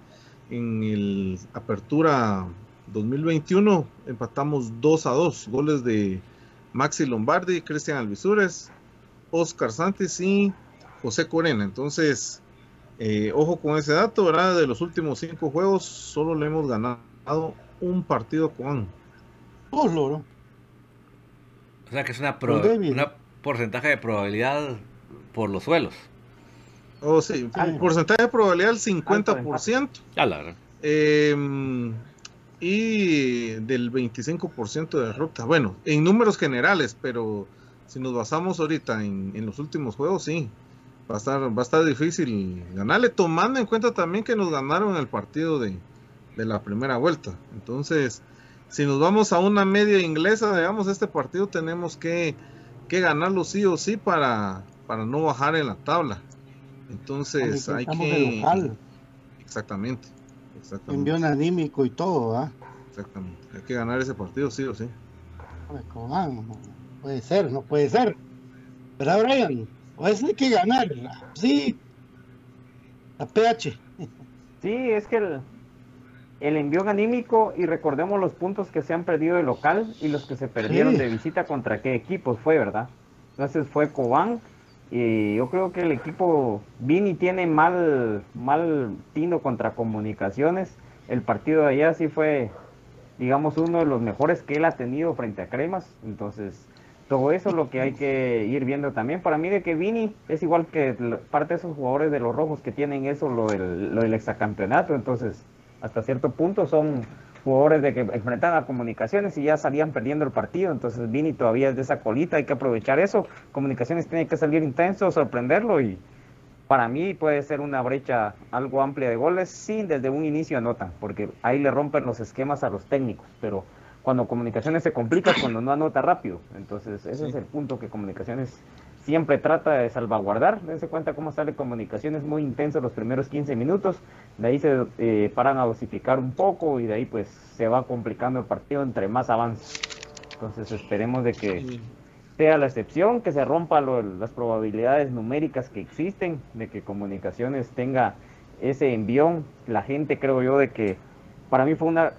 en el Apertura 2021 empatamos 2 a 2, goles de Maxi Lombardi, Cristian Alvisures, Oscar Santos y José Corena. Entonces, eh, ojo con ese dato, ¿verdad? De los últimos cinco juegos, solo le hemos ganado un partido con. Oh, loro. O sea que es una, porcentaje de probabilidad por los suelos. Oh, sí, porcentaje de probabilidad del 50%. Eh, y del 25% de derrota. Bueno, en números generales, pero si nos basamos ahorita en, en, los últimos juegos, sí, va a, estar, va a estar difícil ganarle, tomando en cuenta también que nos ganaron el partido de, de la primera vuelta. Entonces, si nos vamos a una media inglesa, digamos, este partido tenemos que, que ganarlo sí o sí para, para no bajar en la tabla. Entonces hay que... Exactamente. exactamente. Envión anímico y todo, ¿ah? Exactamente. Hay que ganar ese partido sí o sí. puede ser, no puede ser. ¿Verdad, Brian? Pues hay que ganar. Sí. La PH. Sí, es que el, el envío anímico y recordemos los puntos que se han perdido de local y los que se perdieron de visita contra qué equipos fue, ¿verdad? Entonces fue Cobán y yo creo que el equipo Vini tiene mal, mal tino contra comunicaciones. El partido de allá sí fue, digamos, uno de los mejores que él ha tenido frente a Cremas. Entonces, todo eso es lo que hay que ir viendo también. Para mí de que Vini es igual que parte de esos jugadores de los rojos que tienen eso, lo del, lo del exacampeonato. Entonces, hasta cierto punto son jugadores de que enfrentan a comunicaciones y ya salían perdiendo el partido, entonces Vini todavía es de esa colita, hay que aprovechar eso, comunicaciones tiene que salir intenso, sorprenderlo y para mí puede ser una brecha algo amplia de goles, sí, desde un inicio anotan, porque ahí le rompen los esquemas a los técnicos, pero cuando comunicaciones se complica cuando no anota rápido, entonces ese es el punto que comunicaciones siempre trata de salvaguardar. Dense cuenta cómo sale comunicaciones muy intenso los primeros 15 minutos. De ahí se eh, paran a dosificar un poco y de ahí pues se va complicando el partido entre más avance. Entonces esperemos de que sea la excepción, que se rompa las probabilidades numéricas que existen, de que comunicaciones tenga ese envión. La gente creo yo de que para mí fue una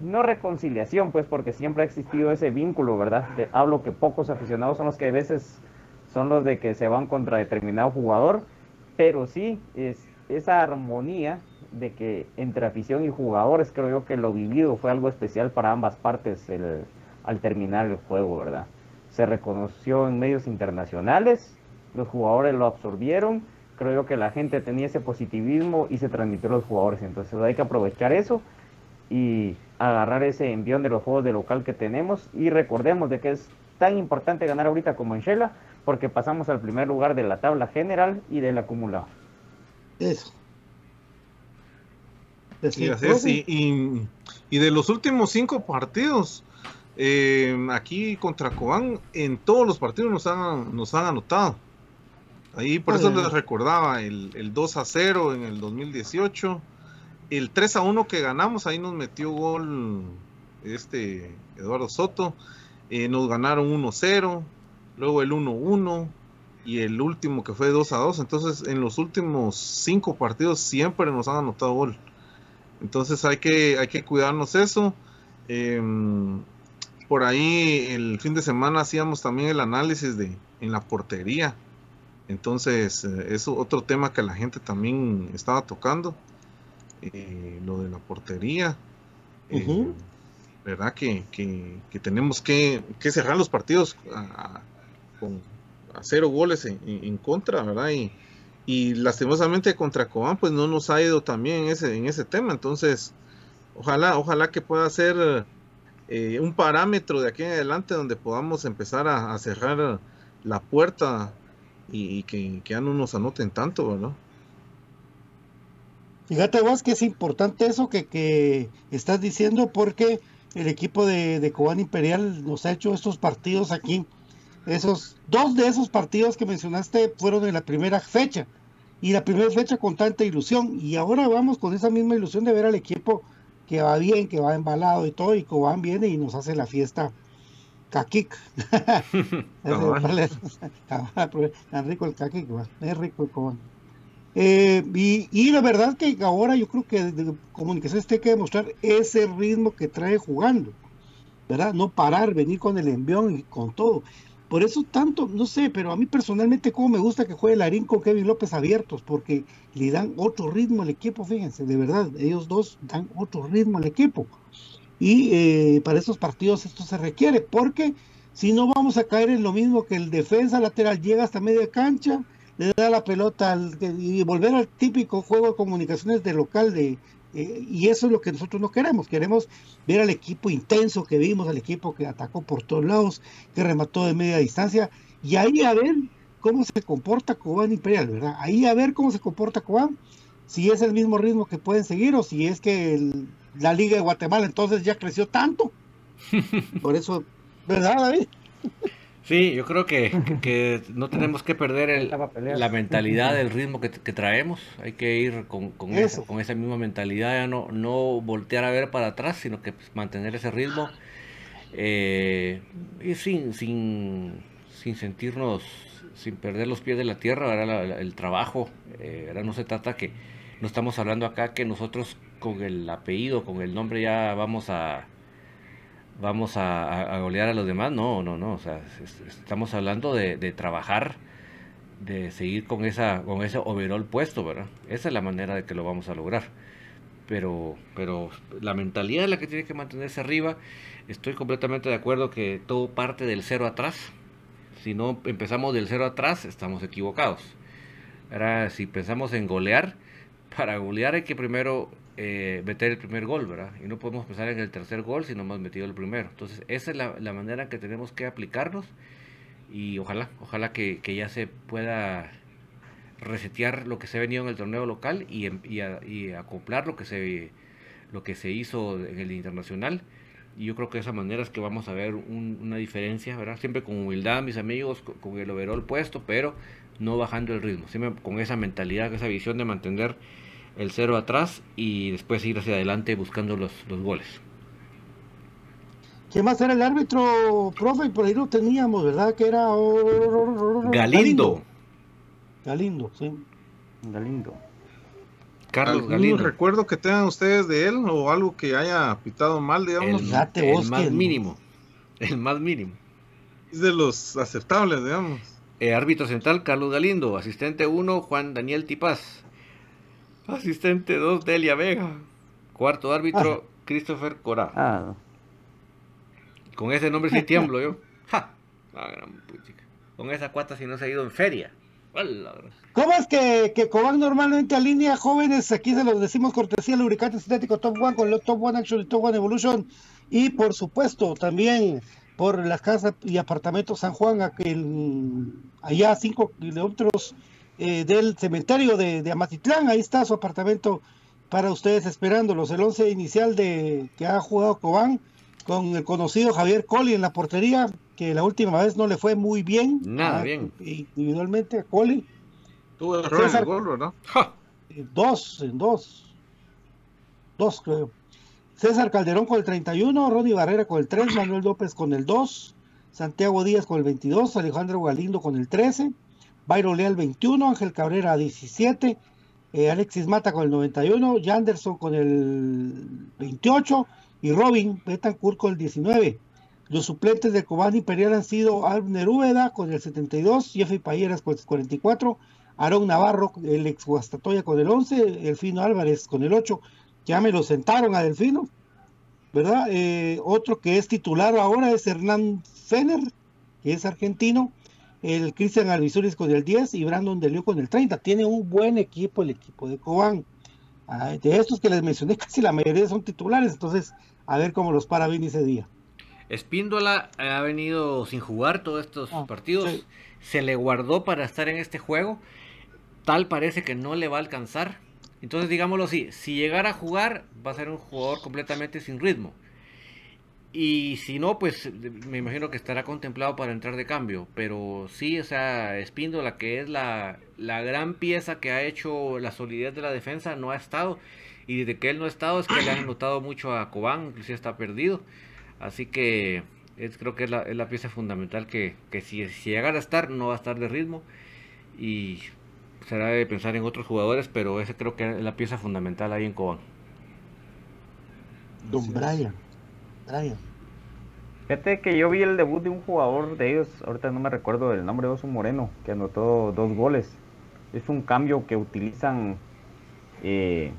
no reconciliación, pues porque siempre ha existido ese vínculo, ¿verdad? hablo que pocos aficionados son los que a veces son los de que se van contra determinado jugador, pero sí es esa armonía de que entre afición y jugadores creo yo que lo vivido fue algo especial para ambas partes al terminar el juego, ¿verdad? Se reconoció en medios internacionales, los jugadores lo absorbieron, creo yo que la gente tenía ese positivismo y se transmitió a los jugadores, entonces hay que aprovechar eso y agarrar ese envión de los juegos de local que tenemos y recordemos de que es tan importante ganar ahorita como en Shela porque pasamos al primer lugar de la tabla general y del acumulado. Eso. y, de los últimos cinco partidos, eh, aquí contra Cobán, en todos los partidos nos han, nos han anotado. Ahí por eso les recordaba el, el, 2 a 0 en el 2018, el 3 a 1 que ganamos, ahí nos metió gol este Eduardo Soto, eh, nos ganaron 1 0, luego el 1-1 y el último que fue 2 a 2. Entonces, en los últimos cinco partidos siempre nos han anotado gol. Entonces, hay que, hay que cuidarnos eso. Em, por ahí, el fin de semana hacíamos también el análisis de en la portería. Entonces, eh, es otro tema que la gente también estaba tocando. Eh, lo de la portería. Eh, ¿Verdad? Que, tenemos que, cerrar los partidos a, con a cero goles en, contra, ¿verdad? Y, y, lastimosamente contra Cobán pues no nos ha ido también en ese, en ese tema, entonces ojalá, ojalá que pueda ser eh, un parámetro de aquí en adelante donde podamos empezar a, cerrar la puerta y, que, ya no nos anoten tanto, ¿verdad? Fíjate vos que es importante eso que, que estás diciendo porque el equipo de, de Cobán Imperial nos ha hecho estos partidos aquí Esos, dos de esos partidos que mencionaste fueron en la primera fecha. Y la primera fecha con tanta ilusión. Y ahora vamos con esa misma ilusión de ver al equipo que va bien, que va embalado y todo. Y Cobán viene y nos hace la fiesta caquic. Tan rico el caquic, es rico el Cobán. Eh, y, la verdad que ahora yo creo que de comunicaciones tiene que demostrar ese ritmo que trae jugando, ¿verdad? No parar, venir con el envión y con todo. Por eso tanto, no sé, pero a mí personalmente como me gusta que juegue Larín con Kevin López abiertos, porque le dan otro ritmo al equipo, fíjense, de verdad, ellos dos dan otro ritmo al equipo. Y eh, para esos partidos esto se requiere, porque si no vamos a caer en lo mismo que el defensa lateral llega hasta media cancha, le da la pelota y volver al típico juego de comunicaciones de local de eh, y eso es lo que nosotros no queremos. Queremos ver al equipo intenso que vimos, al equipo que atacó por todos lados, que remató de media distancia y ahí a ver cómo se comporta Cobán Imperial, ¿verdad? Ahí a ver cómo se comporta Cobán, si es el mismo ritmo que pueden seguir o si es que la Liga de Guatemala entonces ya creció tanto. Por eso, ¿verdad, David? Sí, yo creo que, no tenemos que perder la mentalidad, el ritmo que, traemos. Hay que ir con, con, esa, con esa misma mentalidad, no, no voltear a ver para atrás, sino que pues, mantener ese ritmo eh, y sin, sin, sin sentirnos, sin perder los pies de la tierra, ahora el trabajo. Eh, ahora no se trata que, no estamos hablando acá que nosotros con el apellido, con el nombre ya vamos a vamos a, golear a los demás. No, no, no. O sea, estamos hablando de, trabajar, de seguir con esa, con ese overall puesto, ¿verdad? Esa es la manera de que lo vamos a lograr. Pero, pero la mentalidad es la que tiene que mantenerse arriba. Estoy completamente de acuerdo que todo parte del cero atrás. Si no empezamos del cero atrás, estamos equivocados. Ahora, si pensamos en golear, para golear hay que primero eh, meter el primer gol, ¿verdad? Y no podemos pensar en el tercer gol si no hemos metido el primero. Entonces, esa es la, manera que tenemos que aplicarnos y ojalá, ojalá que, ya se pueda resetear lo que se ha venido en el torneo local y, em, y, acoplar lo que se lo que se hizo en el internacional y yo creo que de esa manera es que vamos a ver una diferencia, ¿verdad? Siempre con humildad, mis amigos, con, el overall puesto, pero no bajando el ritmo, siempre con esa mentalidad, esa visión de mantener el cero atrás y después ir hacia adelante buscando los, los goles. ¿Quién más era el árbitro, profe? Por ahí lo teníamos, ¿verdad? Que era Galindo. Galindo, sí. Galindo. Carlos Galindo. recuerdo que tengan ustedes de él o algo que haya pitado mal, digamos? El, más mínimo. El más mínimo. Es de los aceptables, digamos. Eh, árbitro central, Carlos Galindo. Asistente 1, Juan Daniel Tipaz. Asistente 2, Delia Vega. Cuarto árbitro, ah. Christopher Cora. Ah. Con ese nombre sí tiemblo yo. ¡Ja! Con esa cuata si no se ha ido en feria. ¿Cómo es que, que Cobán normalmente alinea jóvenes? Aquí se los decimos cortesía lubricante sintético Top One con los Top One Action y Top One Evolution. Y por supuesto también por las casas y apartamentos San Juan, allá a 5 kilómetros eh, del cementerio de, de, Amatitlán. Ahí está su apartamento para ustedes esperándolos. El 11 inicial de que ha jugado Cobán con el conocido Javier Coli en la portería, que la última vez no le fue muy bien. Nada bien. Individualmente a Coli. Tuvo error en gol, ¿verdad? Eh, dos, en dos. Dos, creo. César Calderón con el 31, Ronnie Barrera con el 3, Manuel López con el 2, Santiago Díaz con el 22, Alejandro Galindo con el 13, Byron Leal 21, Ángel Cabrera 17, eh, Alexis Mata con el 91, Janderson con el 28 y Robin Betancourt con el 19. Los suplentes de Cobán Imperial han sido Abner Úbeda con el 72, Jeffrey Payeras con el 44, Aarón Navarro, el ex Guastatoya con el 11, Delfino Álvarez con el 8. Ya me lo sentaron a Delfino, ¿verdad? Eh, otro que es titular ahora es Hernán Fener, que es argentino, el Cristian Alvisuris con el 10 y Brandon Delio con el 30. Tiene un buen equipo el equipo de Cobán. de estos que les mencioné, casi la mayoría son titulares, entonces a ver cómo los para bien ese día. Espíndola ha venido sin jugar todos estos ah, partidos. Se le guardó para estar en este juego. Tal parece que no le va a alcanzar. Entonces, digámoslo así: si llegara a jugar, va a ser un jugador completamente sin ritmo. Y si no, pues me imagino que estará contemplado para entrar de cambio. Pero sí, o sea, Espíndola, que es la, la gran pieza que ha hecho la solidez de la defensa, no ha estado. Y desde que él no ha estado es que le han notado mucho a Cobán, inclusive está perdido. Así que es, creo que es la, es la pieza fundamental que, que si, si llegara a estar, no va a estar de ritmo. Y será de pensar en otros jugadores, pero ese creo que es la pieza fundamental ahí en Cobán. Don Brian. Fíjate que yo vi el debut de un jugador de ellos, ahorita no me recuerdo el nombre, Oso Moreno, que anotó dos goles. Es un cambio que utilizan eh,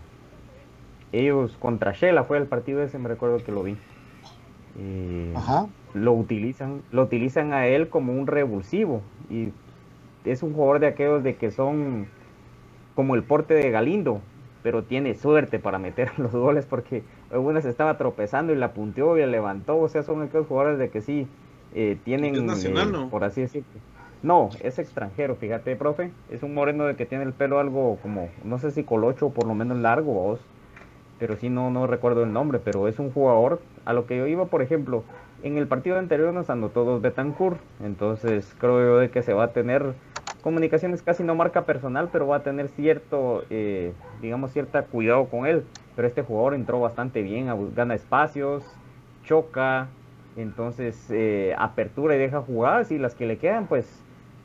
ellos contra Shela, fue el partido ese, me recuerdo que lo vi. Eh, Ajá. lo utilizan, lo utilizan a él como un revulsivo y es un jugador de aquellos de que son como el porte de Galindo, pero tiene suerte para meter los goles porque alguna se estaba tropezando y la punteó y la levantó, o sea, son aquellos jugadores de que sí eh, tienen, Es nacional, eh, ¿no? por así decirlo. No, es extranjero, fíjate, profe, es un moreno de que tiene el pelo algo como, no sé si colocho o por lo menos largo, vos. Pero sí no, no recuerdo el nombre, pero es un jugador. A lo que yo iba, por ejemplo, en el partido anterior nos anotó dos Betancourt, entonces creo yo de que se va a tener comunicaciones casi no marca personal, pero va a tener cierto, eh, digamos, cierta cuidado con él, pero este jugador entró bastante bien, gana espacios, choca, entonces eh, apertura y deja jugadas y las que le quedan, pues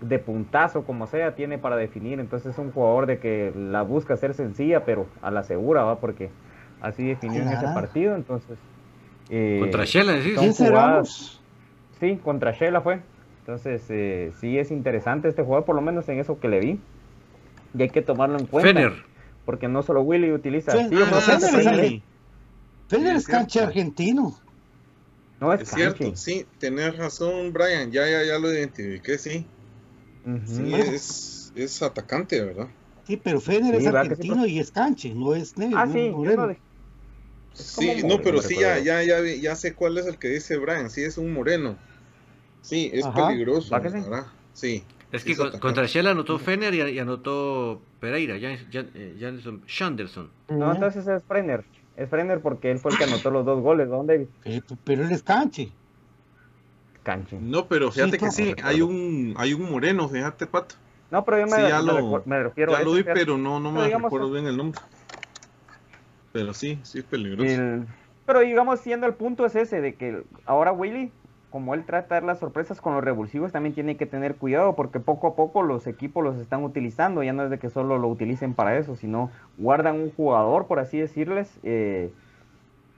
de puntazo como sea, tiene para definir, entonces es un jugador de que la busca hacer sencilla, pero a la segura, va, porque así definió en ese partido, entonces... eh, Contra Shela, jugadas- Sí, contra Shela fue. Entonces, eh, sí es interesante este jugador, por lo menos en eso que le vi. Y hay que tomarlo en cuenta. Fener. Porque no solo Willy utiliza. Sí, ah, Fener es Fener- argentino. Feder Sí, es canche argentino. No es, Es cierto, sí, tenés razón, Brian, ya, ya, ya lo identifiqué, sí. Ujú. Sí, es, es atacante, ¿verdad? Sí, pero Feder Sí, es ¿verdad que sí, argentino y es canche, no es negro. Ah, no sí, moreno. no Sí, no, pero sí, ya, ya, ya, vi- ya sé cuál es el que dice Brian, sí, es un moreno. Sí, es Ajá. peligroso, ¿Va que sí? ¿verdad? Sí. Es que con- contra Shela anotó Fener y, y anotó Pereira, Jan, Jan- eh, Janson- Shanderson. No, entonces es Brenner. Es Brenner porque él fue el que anotó los dos goles. ¿Dónde? Eh, Pero él es canche. Canche. No, pero fíjate Sí, que no, sí, hay un, hay un moreno, fíjate, Pato. No, pero yo me, Sí, ya me lo- me refiero Ya a lo vi, pero no, no Pero me recuerdo bien el nombre. Pero sí, sí es peligroso. El- Pero digamos, siendo el punto es ese, de que ahora Willy, como él trata de dar las sorpresas con los revulsivos, también tiene que tener cuidado porque poco a poco los equipos los están utilizando, ya no es de que solo lo utilicen para eso, sino guardan un jugador, por así decirles, eh,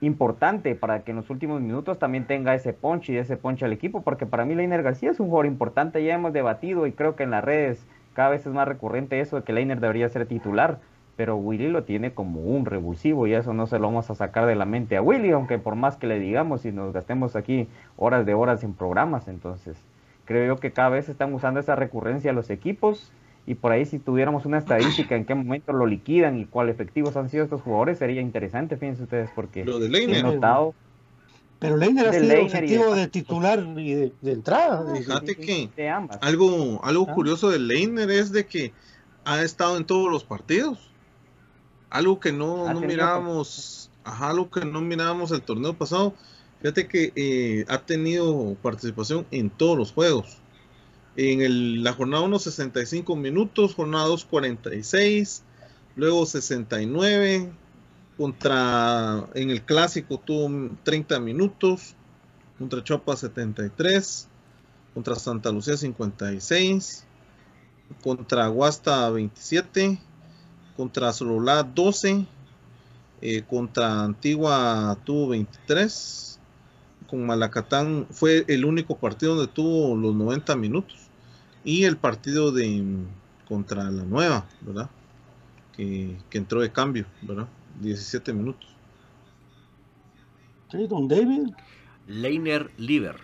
importante para que en los últimos minutos también tenga ese punch y ese punch al equipo, porque para mí Leiner García es un jugador importante, ya hemos debatido y creo que en las redes cada vez es más recurrente eso de que Leiner debería ser titular, pero Willy lo tiene como un revulsivo y eso no se lo vamos a sacar de la mente a Willy, aunque por más que le digamos y nos gastemos aquí horas de horas en programas, entonces creo yo que cada vez están usando esa recurrencia los equipos y por ahí si tuviéramos una estadística en qué momento lo liquidan y cuál efectivos han sido estos jugadores sería interesante, fíjense ustedes, porque Lo de he notado Pero Leiner ha sido Leiner objetivo de- de titular y de, de entrada. de- Fíjate que de ambas. algo, algo Ah. curioso de Leiner es de que ha estado en todos los partidos. Algo que no, Ha no mirábamos, ajá, algo que no mirábamos el torneo pasado. Fíjate que eh, ha tenido participación en todos los juegos. En el- la jornada 1, 65 minutos, jornada 2, 46, luego 69, contra, en el clásico tuvo 30 minutos, contra Chopa 73, contra Santa Lucía 56, contra Guasta 27, contra Sololá 12, eh, contra Antigua tuvo 23, con Malacatán fue el único partido donde tuvo los 90 minutos y el partido de contra la nueva, ¿verdad? Que, que entró de cambio, ¿verdad? 17 minutos. Sí, don David. Leiner Liver.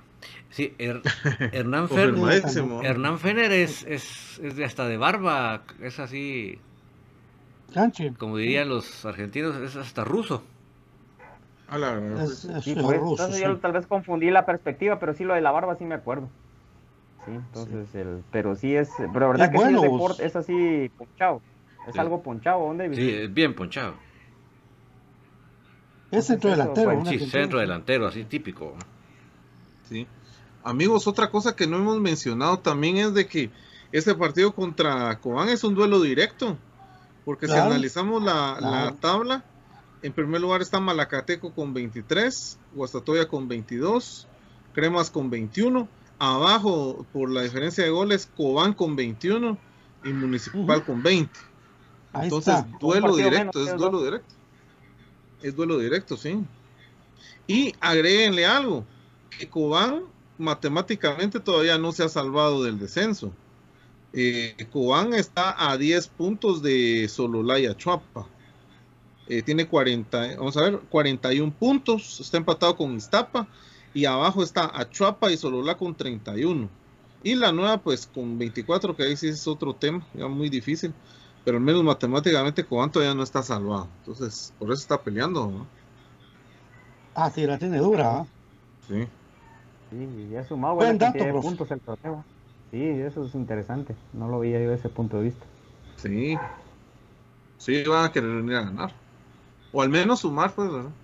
Sí, Her- Hernán, Fer- Confirmadísimo. Hernán Fener es, es, es de hasta de barba, es así, Canche. como dirían los argentinos, es hasta ruso. A la verdad, Es, es Sí, pues, ruso, entonces sí. yo tal vez confundí la perspectiva, pero sí lo de la barba sí me acuerdo. Sí, entonces el, pero sí es, pero verdad Es que bueno, sí el vos. deporte es así ponchado. Es Sí. algo ponchado, ¿dónde? Sí, es bien ponchado. Es centro delantero. pues, Sí, centro delantero, así típico. Sí. Amigos, otra cosa que no hemos mencionado también es de que este partido contra Cobán es un duelo directo. Porque si analizamos la, tabla, en primer lugar está Malacateco con 23, Guastatoya con 22, Cremas con 21. Abajo, por la diferencia de goles, Cobán con 21 y Municipal con 20. Ahí Entonces, está. duelo directo, menos, es duelo directo. Es duelo directo, sí. Y agréguenle algo, que Cobán matemáticamente todavía no se ha salvado del descenso. Eh, Cobán está a 10 puntos de Sololaya Chuapa. Eh, tiene 40, vamos a ver, 41 puntos, está empatado con Iztapa y abajo está Achuapa y Sololá con 31. Y la nueva pues con 24, que ahí sí es otro tema, ya muy difícil, pero al menos matemáticamente Cobán todavía no está salvado. Entonces, por eso está peleando, ¿no? Ah, sí, la tiene dura. ¿ah? Sí. Sí, ya ha sumado Buen dato, de puntos el torneo. Sí, eso es interesante. No lo veía yo desde ese punto de vista. Sí. Sí, van a querer venir a ganar. O al menos sumar, pues, ¿verdad?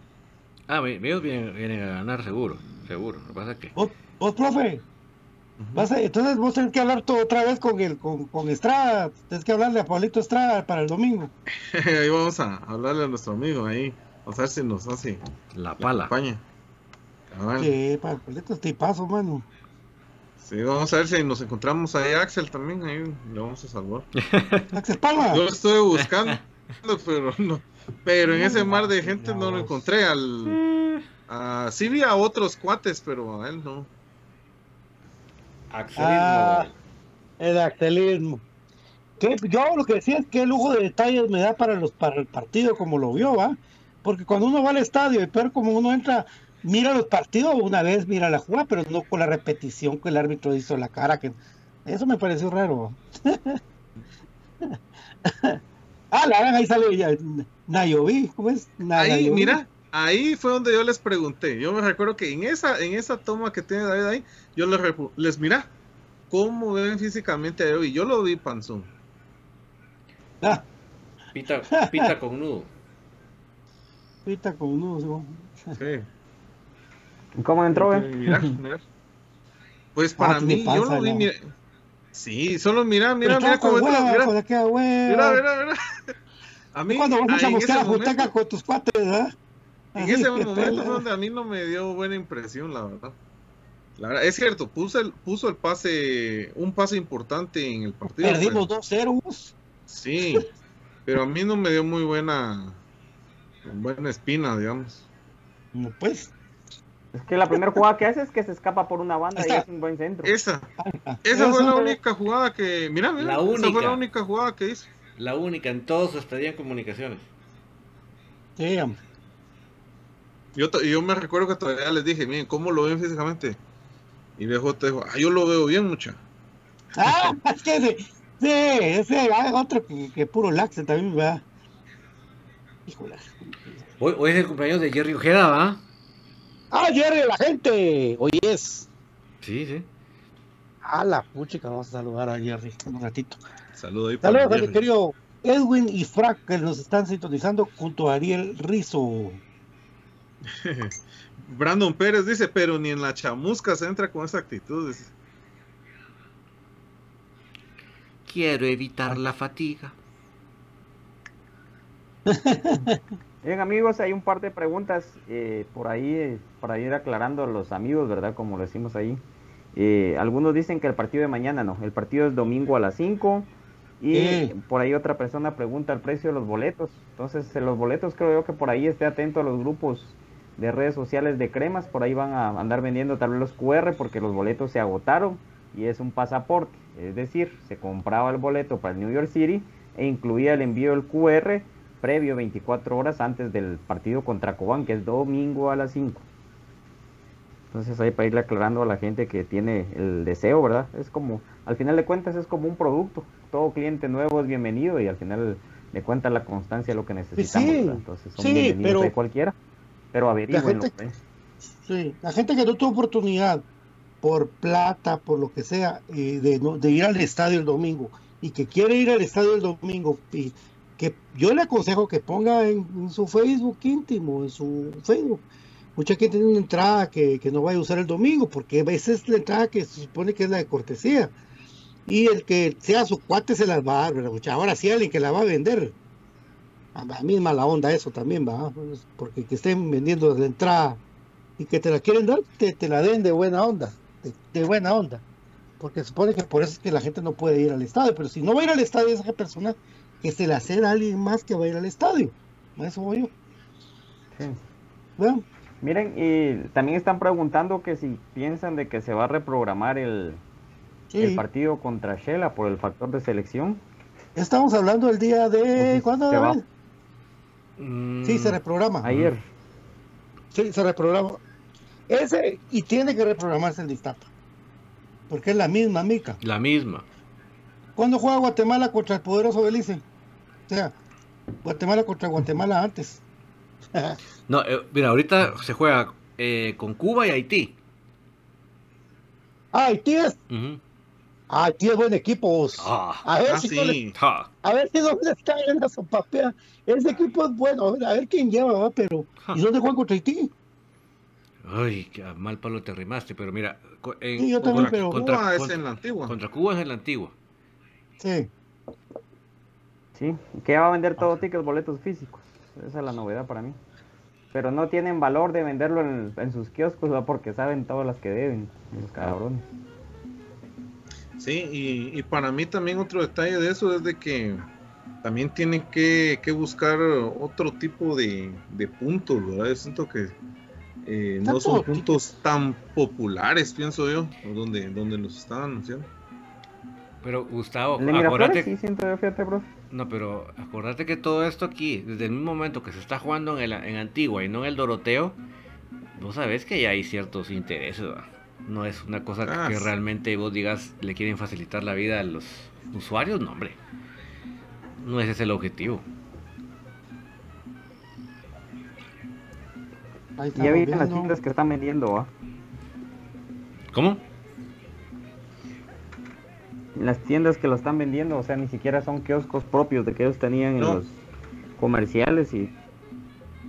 Ah, ellos vienen, vienen a ganar seguro, seguro. Lo que pasa es que Vos, vos, profe, vas a- entonces vos tenés que hablar todo otra vez con el con, con Estrada. Tienes que hablarle a Pablito Estrada para el domingo. ahí vamos a hablarle a nuestro amigo ahí. Vamos a ver si nos hace la la pala. campaña. Cabal. Sí, Pablito es tipazo, mano. Sí, vamos a ver si nos encontramos ahí a Axel también, ahí le vamos a salvar. Axel Palma. Yo lo estuve buscando, pero no. Pero en ese mar de gente no lo encontré. Al, a, sí vi a otros cuates, pero a él no. Axelismo. Ah, el actelismo. Que yo lo que decía es qué lujo de detalles me da para los para el partido como lo vio, ¿va? Porque cuando uno va al estadio y peor como uno entra, mira los partidos una vez, mira la jugada, pero no con la repetición que el árbitro hizo la cara, que eso me pareció raro. ah, la gran ahí sale ya, Nayobi, ¿cómo es? Na- Ahí, Nayobi. mira, ahí fue donde yo les pregunté. Yo me recuerdo que en esa, en esa toma que tiene David ahí, yo les, les mira cómo ven físicamente a Yobi. Yo lo vi panzón. Ah, Pita, pita con nudo. ahorita con uno, sí. Sí. ¿Y ¿Cómo entró, eh? Pues para Ah, mí, yo lo vi, mira. Sí, solo mira, mira, mira cómo entra, mira, mira, mira, mira. A mí, Cuando vamos a en buscar ese a Juteca momento- con tus cuates, ¿verdad? En Así ese momento donde a mí no me dio buena impresión, la verdad. La verdad, es cierto, puso el, puso el pase, un pase importante en el partido. Perdimos pero- 2-0. vos. Sí, pero a mí no me dio muy buena, buena espina, digamos. No, pues. Es que la primera jugada que hace es que se escapa por una banda y es un buen centro. Esa, ah, esa fue la única jugada que, mira, mira, La esa fue única. la única jugada que hizo. La única en todos su estadía en comunicaciones. Sí, hombre. Yo, yo me recuerdo que todavía les dije, miren, ¿cómo lo ven físicamente? Y BJ dijo, ah, yo lo veo bien, mucha. Ah, es que ese, sí, ese hay otro que, que puro laxe también, ¿verdad? Híjole. Hoy, hoy es el cumpleaños de Jerry Ojeda, ¿va? Ah, Jerry, la gente. Hoy es. Sí, sí. A la puchica, vamos a saludar a Jerry un ratito. Ahí Saludos a mi Jerry. querido Edwin y Frank que nos están sintonizando junto a Ariel Rizo. Brandon Pérez dice, pero ni en la chamusca se entra con esa actitud. Quiero evitar la fatiga. Bien amigos, hay un par de preguntas eh, por ahí eh, para ir aclarando a los amigos, ¿verdad? Como lo decimos ahí. Eh, algunos dicen que el partido de mañana no, el partido es domingo a las 5 y Sí. por ahí otra persona pregunta el precio de los boletos. Entonces, eh, los boletos creo yo que por ahí esté atento a los grupos de redes sociales de cremas, por ahí van a andar vendiendo tal vez los QR porque los boletos se agotaron y es un pasaporte, es decir, se compraba el boleto para el New York City e incluía el envío del QR previo 24 horas antes del partido contra Cobán, que es domingo a las 5. Entonces ahí para irle aclarando a la gente que tiene el deseo, ¿verdad? Es como, al final de cuentas es como un producto. Todo cliente nuevo es bienvenido y al final de cuentas la constancia es lo que necesitamos, sí. Entonces son sí, bienvenidos pero- ahí cualquiera. Pero averígüenlo, gente- ¿eh? Sí, la gente que no tuvo oportunidad por plata, por lo que sea, eh, de, no- de ir al estadio el domingo y que quiere ir al estadio el domingo, y que yo le aconsejo que ponga en, en su Facebook íntimo, en su Facebook, mucha gente tiene una entrada que, que no vaya a usar el domingo, porque a veces la entrada que se supone que es la de cortesía. Y el que sea su cuate se las va a dar, ¿verdad? Mucha- Ahora sí alguien que la va a vender. A mí es mala onda eso también, va. Pues, Porque que estén vendiendo la entrada y que te la quieren dar, te, te la den de buena onda. De, de buena onda. Porque se supone que por eso es que la gente no puede ir al estadio. Pero si no va a ir al estadio esa persona, que se la ceda a alguien más que va a ir al estadio. A eso voy yo. Sí. Bueno, Miren, y también están preguntando que si piensan de que se va a reprogramar el, sí. el partido contra Shela por el factor de selección. Estamos hablando del día de. Entonces, ¿Cuándo? se va. David? Sí, se reprograma. Ayer. Sí, se reprograma. Ese, y tiene que reprogramarse el Distapa. Porque es la misma mica. La misma. ¿Cuándo juega Guatemala contra el poderoso Belice? O sea, Guatemala contra Guatemala antes. No, eh, mira, ahorita se juega eh, con Cuba y Haití. Ah, Haití es. Ah, Haití es buen equipo. vos. Ah, a ver Ah, si no sí. a ver si dónde está en la sopapea. Ese equipo es bueno. A ver, a ver quién lleva, ¿va? pero. ¿Y dónde juegan contra Haití? Ay, qué mal palo te rimaste, pero mira, en- Sí, yo también, contra, pero- contra- Cuba es en la antigua. contra Cuba es en la antigua. Sí. Sí, que va a vender todos tickets, boletos físicos. Esa es la novedad para mí. Pero no tienen valor de venderlo en, en sus kioscos, ¿va? porque saben todas las que deben, los cabrones. Sí, y, y para mí también otro detalle de eso es de que también tienen que, que buscar otro tipo de, de puntos, ¿verdad? Yo siento que eh, no son puntos tan populares, pienso yo, donde, donde los están anunciando. Pero Gustavo, acuérdate, sí siento yo, fíjate, bro. No, pero acordate que todo esto aquí, desde el mismo momento que se está jugando en, el, en Antigua y no en el Doroteo, vos sabés que ya hay ciertos intereses, ¿va? No es una cosa que, Ah, que sí. realmente vos digas le quieren facilitar la vida a los usuarios, no, hombre. No ese es el objetivo. Ahí Y ya estamos vi en las tiendas que están vendiendo, ¿va? ¿Cómo? En las tiendas que lo están vendiendo, o sea, ni siquiera son kioscos propios de que ellos tenían en los comerciales y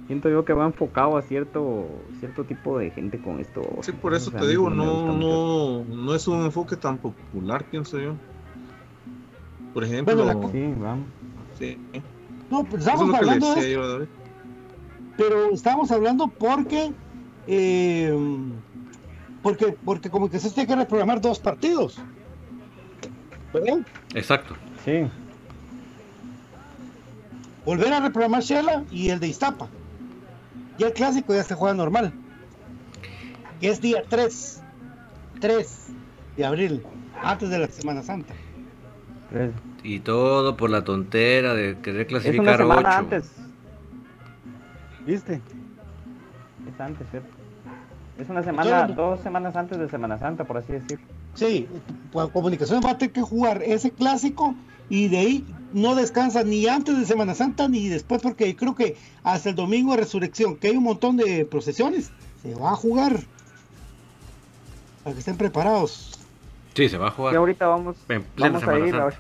siento yo que va enfocado a cierto cierto tipo de gente con esto. Sí, por eso O sea, te digo, no, no, no es un enfoque tan popular, pienso yo. Por ejemplo, Bueno, la co- Sí, vamos. sí, No, pues es estamos hablando de yo pero estamos hablando porque eh, porque porque como que se tiene que reprogramar dos partidos ¿verdad? Exacto. Sí, volver a reprogramar Shela y el de Iztapa ya el clásico ya se juega normal que es día 3 3 de abril antes de la Semana Santa Y todo por la tontera de querer es una clasificar semana 8. antes. ¿viste? Es antes, ¿cierto? Es una semana, dos semanas antes de Semana Santa, por así decir. Sí, pues, Comunicaciones va a tener que jugar ese clásico y de ahí no descansa ni antes de Semana Santa ni después porque creo que hasta el domingo de resurrección, que hay un montón de procesiones, se va a jugar. Para que estén preparados. Sí, se va a Y jugar. ahorita vamos, vamos a ir. Santa.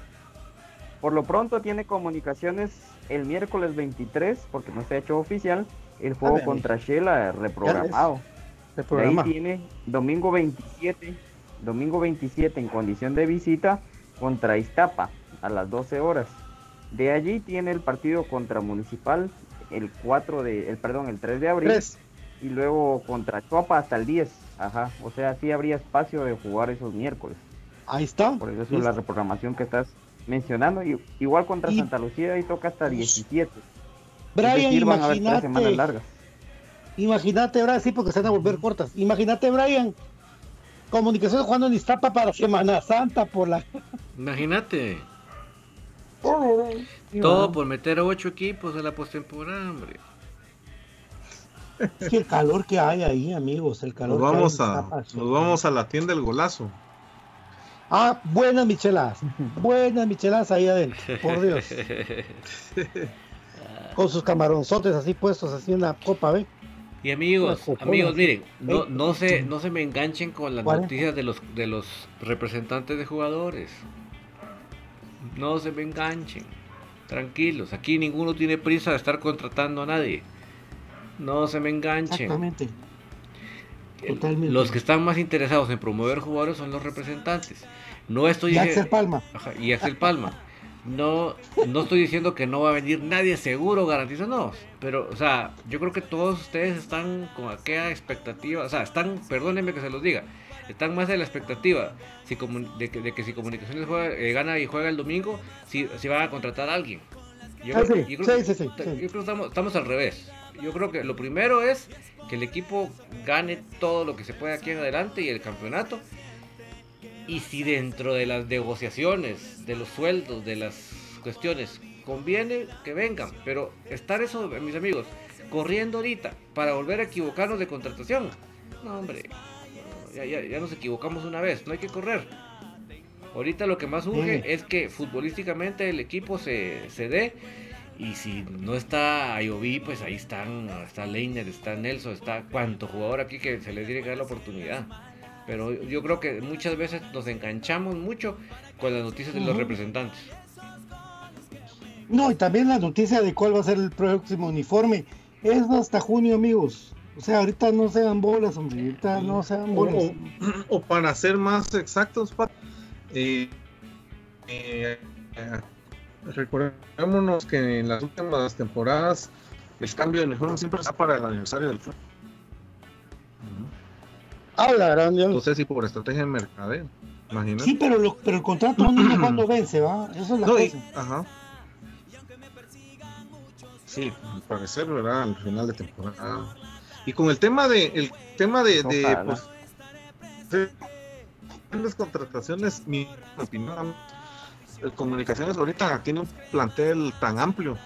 por lo pronto tiene comunicaciones el miércoles 23, porque no se ha hecho oficial, el juego Ándale. contra Shela reprogramado. Programa. ahí tiene domingo 27, domingo 27 en condición de visita contra Iztapa a las 12 horas. De allí tiene el partido contra Municipal el 4 de, el perdón, el 3 de abril y luego contra Chuapa hasta el 10. Ajá, o sea, sí habría espacio de jugar esos miércoles. Ahí está. Por eso es la reprogramación que estás mencionando. Y, igual contra Y- Santa Lucía y toca hasta 17. Brian, imagínate. Imagínate, Brian, sí, porque se van a volver cortas. Imagínate, Brian. Comunicaciones jugando en Iztapa para Semana Santa por la. Imagínate. Todo por meter a 8 equipos en la postemporada, hombre. Es que el calor que hay ahí, amigos, el calor. Nos que hay vamos a, nos vamos a la tienda del golazo. Ah, buenas micheladas. Buenas micheladas ahí adentro. Por Dios. Con sus camaronzotes así puestos, así en la copa, ¿ve? Y amigos, amigos, miren, no, no se, no se me enganchen con las noticias de los, de los representantes de jugadores. No se me enganchen. Tranquilos, aquí ninguno tiene prisa de estar contratando a nadie. No se me enganchen. Exactamente. Totalmente. Los que están más interesados en promover jugadores son los representantes. No estoy Y Axel Palma. Ajá, y Axel Palma. No, no estoy diciendo que no va a venir nadie seguro, garantizado, no. Pero, o sea, yo creo que todos ustedes están con aquella expectativa, o sea, están, perdónenme que se los diga, están más de la expectativa si de, que, de que si Comunicaciones juega- eh, gana y juega el domingo, si, si van a contratar a alguien. Yo Ah, creo, sí, yo creo sí, que- sí, yo creo que estamos, estamos al revés. Yo creo que lo primero es que el equipo gane todo lo que se puede aquí en adelante y el campeonato. Y si dentro de las negociaciones, de los sueldos, de las cuestiones, conviene que vengan. Pero estar eso, mis amigos, corriendo ahorita para volver a equivocarnos de contratación. No, hombre, no, ya, ya- ya nos equivocamos una vez, no hay que correr. Ahorita lo que más urge Sí. es que futbolísticamente el equipo se, se dé. Y si no está Ayoví, pues ahí están, está Leiner, está Nelson, está cuánto jugador aquí que se les tiene que dar la oportunidad. Pero yo creo que muchas veces nos enganchamos mucho con las noticias de los Ujú. representantes. No, y también la noticia de cuál va a ser el próximo uniforme es hasta junio, amigos. O sea, ahorita no se dan bolas, hombre. Ahorita no se dan bolas. o- o para ser más exactos, Pat, eh, eh, eh, recordémonos que en las últimas temporadas el cambio de uniforme siempre está para el aniversario del club. Ah, la gran Dios. No sé si por estrategia de mercadeo, imagínate. Sí, pero, lo- pero el contrato no dice cuándo vence, ¿va? Eso es la No, y- cosa. ajá. Sí, al parecer, ¿verdad? Al final de temporada. Y con el tema de, el tema de, de Ojalá. pues, de las contrataciones, mi opinión, el comunicaciones ahorita tiene un plantel tan amplio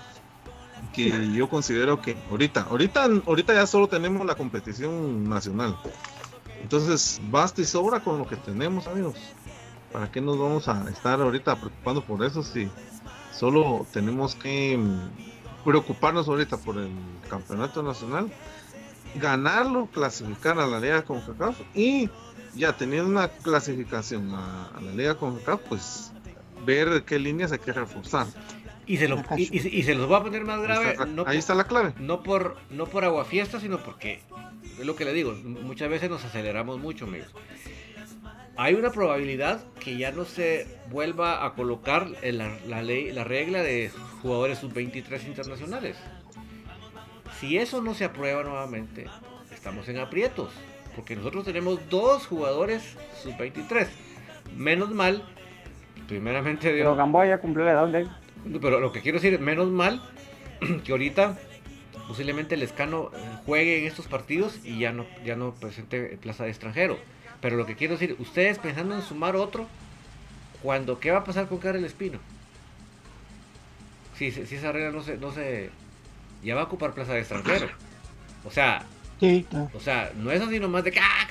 que yo considero que ahorita, ahorita, ahorita ya solo tenemos la competición nacional. Entonces, basta y sobra con lo que tenemos, amigos. ¿Para qué nos vamos a estar ahorita preocupando por eso si solo tenemos que mm, preocuparnos ahorita por el campeonato nacional, ganarlo, clasificar a la Liga CONCACAF y ya teniendo una clasificación a, la Liga CONCACAF, pues ver qué líneas hay que reforzar. Y se, lo, y, y- y se los va a poner más Ahí grave. está, no ahí está la clave. no por no por aguafiesta, sino porque es lo que le digo, muchas veces nos aceleramos mucho, amigos. Hay una probabilidad que ya no se vuelva a colocar en la, la ley, la regla de jugadores sub-23 internacionales. Si eso no se aprueba nuevamente, estamos en aprietos, porque nosotros tenemos dos jugadores sub-23. Menos mal, primeramente Dios, Pero Gamboa ya cumplió la edad pero lo que quiero decir, menos mal que ahorita posiblemente el escano eh, juegue en estos partidos y ya no, ya no presente plaza de extranjero. Pero lo que quiero decir, ustedes pensando en sumar otro, cuando ¿qué va a pasar con Karel Espino? Si, si esa regla no se, no se. Ya va a ocupar plaza de extranjero. O sea, Sí, claro. o sea, no es así nomás de que ah,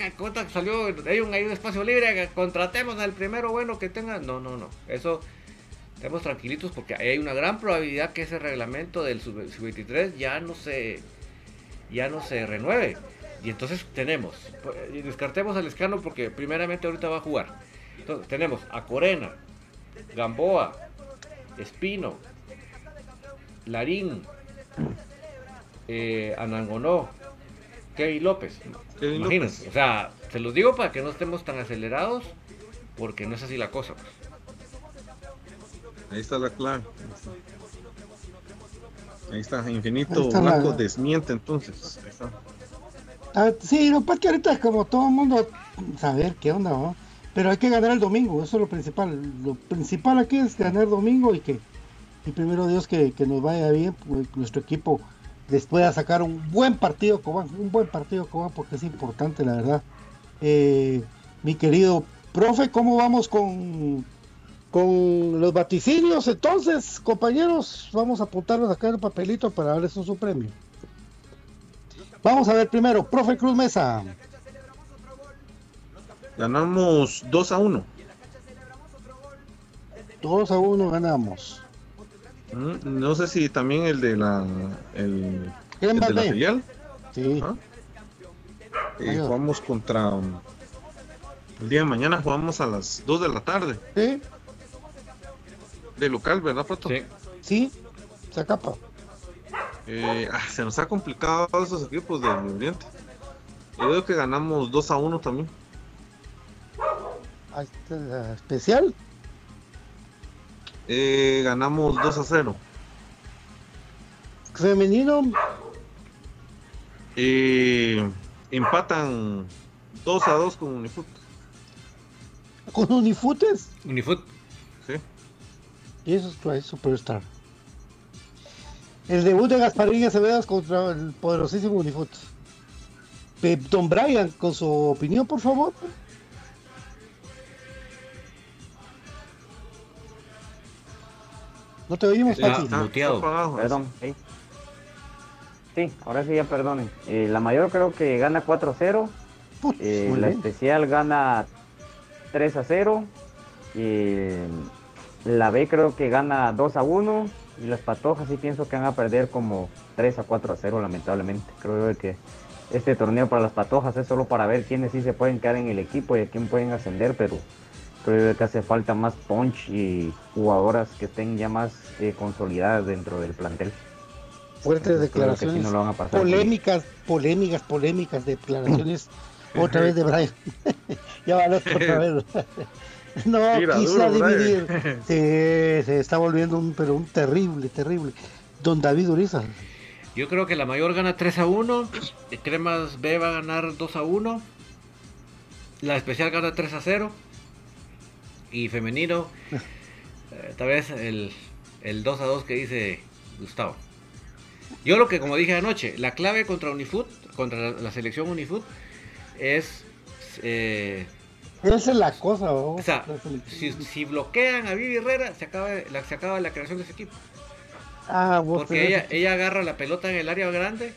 salió, hay un, hay un espacio libre, contratemos al primero bueno que tenga. No, no, no. Eso estemos tranquilitos porque hay una gran probabilidad que ese reglamento del sub- sub-23 ya no se ya no se renueve. Y entonces tenemos, pues, y descartemos al escano porque primeramente ahorita va a jugar. Entonces tenemos a Corena, Gamboa, Espino, Larín, eh, Anangonó, Kevin López. Kevin Imagínense, López. o sea, se los digo para que no estemos tan acelerados porque no es así la cosa. pues. Ahí está la clave. Ahí está, Infinito Ahí está la- Blanco desmiente entonces. Ahí está. Sí, lo que pasa es que ahorita como todo el mundo saber qué onda, ¿no? Pero hay que ganar el domingo, eso es lo principal. Lo principal aquí es ganar domingo y que, y primero Dios que, que nos vaya bien, pues nuestro equipo les pueda sacar un buen partido, Cobán, un buen partido, Cobán, porque es importante, la verdad. Eh, mi querido profe, ¿cómo vamos con, con los vaticinios? Entonces, compañeros, vamos a apuntarnos acá en el papelito para darles un su premio. Vamos a ver primero, profe Cruz Mesa. Ganamos 2 a 1. 2 a 1 ganamos. Mm, No sé si también el de la el, ¿Quién el de la filial. Sí. ¿ah? Eh, jugamos contra el día de mañana jugamos a las 2 de la tarde ¿Sí? De local, ¿verdad, Pato? Sí. Sí. Se acapa. Eh, ah, se nos ha complicado esos equipos del Oriente. Yo creo que ganamos 2 a 1 también. Ahí está la especial. Eh, ganamos 2 a 0. Femenino, Eh, empatan 2 a 2 con Unifut. con Unifutes. Unifut. Y es pues, Superstar. El debut de Gasparín Acevedas contra el poderosísimo Unifut. Don Brian, con su opinión, por favor. No te oímos, Ah, Pati. Está- muteado. está apagado. Perdón, sí. Sí, ahora sí ya perdonen. Eh, la mayor creo que gana 4-0. Putz, eh, la bien. especial gana 3-0. eh, la B creo que gana 2-1. Y las patojas sí pienso que van a perder como 3-4-0 lamentablemente. Creo que este torneo para las patojas es solo para ver quiénes sí se pueden quedar en el equipo y a quién pueden ascender, pero creo que hace falta más punch y jugadoras que estén ya más eh, consolidadas dentro del plantel. Fuertes Entonces, que sí declaraciones. no lo van a pasar por- polémicas, polémicas, polémicas declaraciones. otra vez de Brian. ya va otra vez. no, Tira quizá duro, dividir. Sí, se está volviendo un, pero un terrible, terrible. Don David Uriza. Yo creo que la mayor gana 3 a 1. eh, Cremas B va a ganar 2 a 1. La especial gana 3 a 0. Y femenino, eh, tal vez el, el 2 a 2 que dice Gustavo. Yo lo que, como dije anoche, la clave contra Unifoot, contra la, la selección Unifoot, es. eh, Esa es la cosa, o sea, si, si bloquean a Vivi Herrera, se acaba, la, se acaba la creación de ese equipo. Ah, vos Porque ella, ella agarra la pelota en el área grande.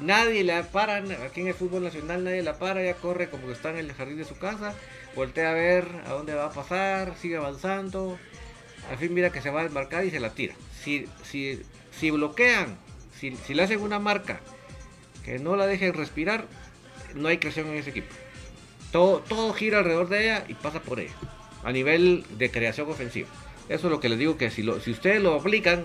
Nadie la para. Aquí en el fútbol nacional nadie la para. Ella corre como que está en el jardín de su casa. Voltea a ver a dónde va a pasar. Sigue avanzando. Al fin mira que se va a desmarcar y se la tira. Si, si, si bloquean, si, si le hacen una marca que no la dejen respirar, no hay creación en ese equipo. Todo, todo gira alrededor de ella y pasa por ella. A nivel de creación ofensiva. Eso es lo que les digo que si, lo, si ustedes lo aplican,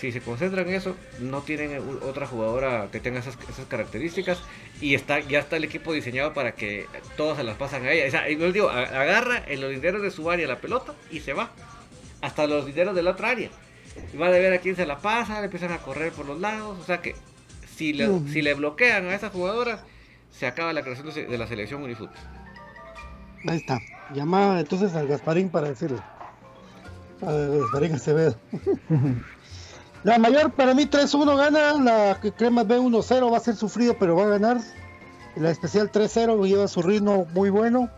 si se concentran en eso, no tienen otra jugadora que tenga esas, esas características y está ya está el equipo diseñado para que todas se las pasan a ella. O sea, y les digo, agarra en los dineros de su área la pelota y se va. Hasta los dineros de la otra área. Y va a ver a quién se la pasa, le empiezan a correr por los lados. O sea que si le, si le bloquean a esa jugadora, se acaba la creación de, la selección Unifut. Ahí está. Llamaba entonces al Gasparín para decirle. A Gasparín Acevedo. la mayor para mí 3-1 gana. La que Cremas B 1-0 va a ser sufrido, pero va a ganar. La especial 3-0 lleva su ritmo muy bueno.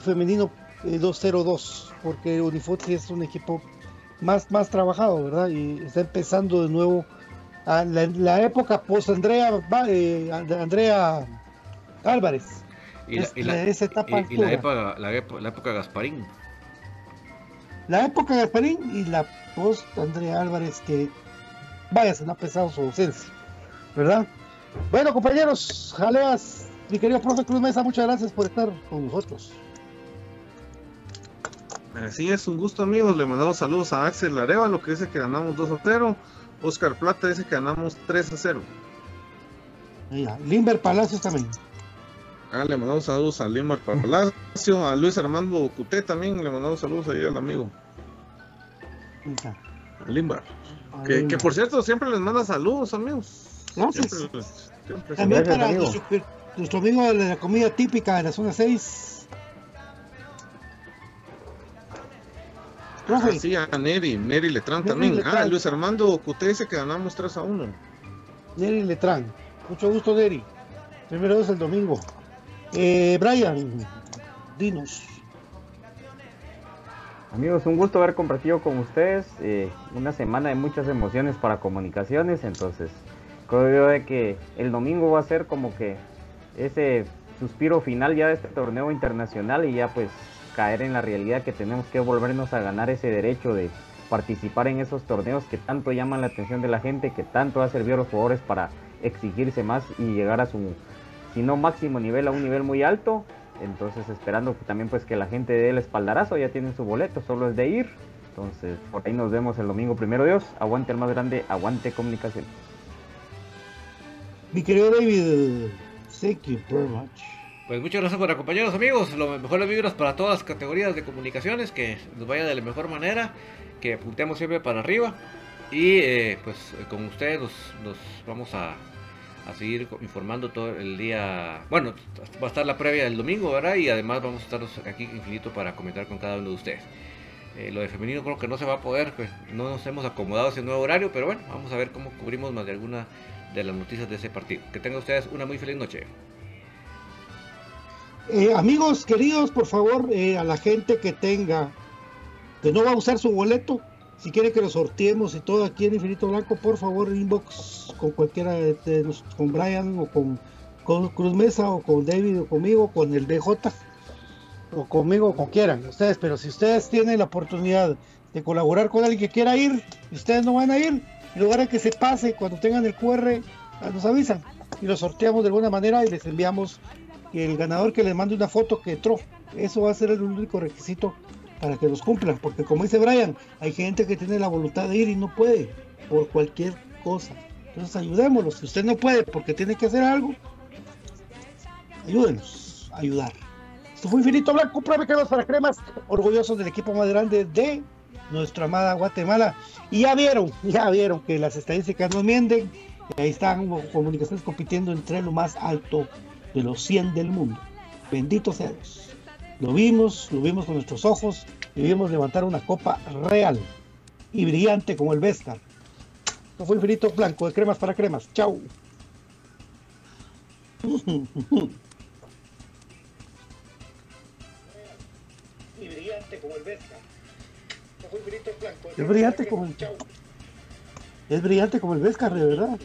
Femenino eh, 2-0-2. Porque Unifoot sí es un equipo más, más trabajado, ¿verdad? Y está empezando de nuevo. a la, la época post Andrea, Va- eh, Andrea Álvarez. Y la, Es- y la- esa etapa y- y la época, la, época, la época Gasparín. La época Gasparín y la post Andrea Álvarez que vaya, se le ha pesado su ausencia, ¿verdad? Bueno, compañeros, jaleas, mi querido profe Cruz Mesa, muchas gracias por estar con nosotros. Así es, un gusto amigos. Le mandamos saludos a Axel Arevalo que dice que ganamos 2 a 0. Oscar Plata dice que ganamos 3 a 0. Mira, Limber Palacios también. Ah, le mandamos saludos a Limar Palacio, a Luis Armando Cuté también, le mandamos saludos ahí al amigo, a Limbar. a Que, por cierto siempre les manda saludos amigos. Gracias. Siempre les- siempre- También para nuestro, nuestro amigo de la comida típica de la zona 6. Profe, Ah, sí, a Neri, Neri Letrán Neri también. Ah. Luis Armando Cuté dice que ganamos 3 a 1. Neri Letrán. Mucho gusto, Neri. Primero es el domingo. Eh, Brian, dinos. Amigos, un gusto haber compartido con ustedes eh, una semana de muchas emociones para comunicaciones, entonces creo yo de que el domingo va a ser como que ese suspiro final ya de este torneo internacional y ya pues caer en la realidad que tenemos que volvernos a ganar ese derecho de participar en esos torneos que tanto llaman la atención de la gente, que tanto ha servido a los jugadores para exigirse más y llegar a su, si no máximo nivel, a un nivel muy alto. Entonces esperando que también pues que la gente dé el espaldarazo, ya tienen su boleto, solo es de ir. Entonces por ahí nos vemos el domingo primero Dios. Aguante el más grande, aguante comunicación. Mi querido David, Thank you very much. Pues muchas gracias por acompañarnos amigos, lo mejor de vibras para todas las categorías de comunicaciones, que nos vaya de la mejor manera, que apuntemos siempre para arriba y eh, pues con ustedes nos, nos vamos a, a, seguir informando todo el día, bueno, va a estar la previa del domingo, ¿verdad? Y además vamos a estar aquí infinito para comentar con cada uno de ustedes. Eh, lo de femenino creo que no se va a poder, pues no nos hemos acomodado ese nuevo horario, pero bueno, vamos a ver cómo cubrimos más de alguna de las noticias de ese partido. Que tengan ustedes una muy feliz noche. Eh, amigos queridos, por favor, eh, a la gente que tenga, que no va a usar su boleto, si quiere que lo sorteemos y todo aquí en Infinito Blanco, por favor, inbox con cualquiera de nosotros, con Brian o con, con, Cruz Mesa o con David o conmigo, con el DJ o conmigo, o con quieran, ustedes, pero si ustedes tienen la oportunidad de colaborar con alguien que quiera ir, ustedes no van a ir, en lugar de que se pase, cuando tengan el QR, nos avisan y lo sorteamos de alguna manera y les enviamos el ganador que les mande una foto que entró. Eso va a ser el único requisito para que los cumplan, porque como dice Brian, hay gente que tiene la voluntad de ir y no puede por cualquier cosa. Entonces ayudémoslos. Si usted no puede porque tiene que hacer algo, ayúdenos a ayudar. Esto fue Infinito Blanco, pruebe cremas para cremas, orgullosos del equipo más grande de nuestra amada Guatemala. Y ya vieron, ya vieron que las estadísticas no mienten. Ahí están comunicaciones compitiendo entre lo más alto de los 100 del mundo. Bendito sea Dios. Lo vimos, lo vimos con nuestros ojos y vimos levantar una copa real y brillante como el Vescar. Esto fue Infinito Blanco de cremas para cremas. Chau. Y brillante como el Vescar. Es brillante como, es brillante como el Vescar, de verdad.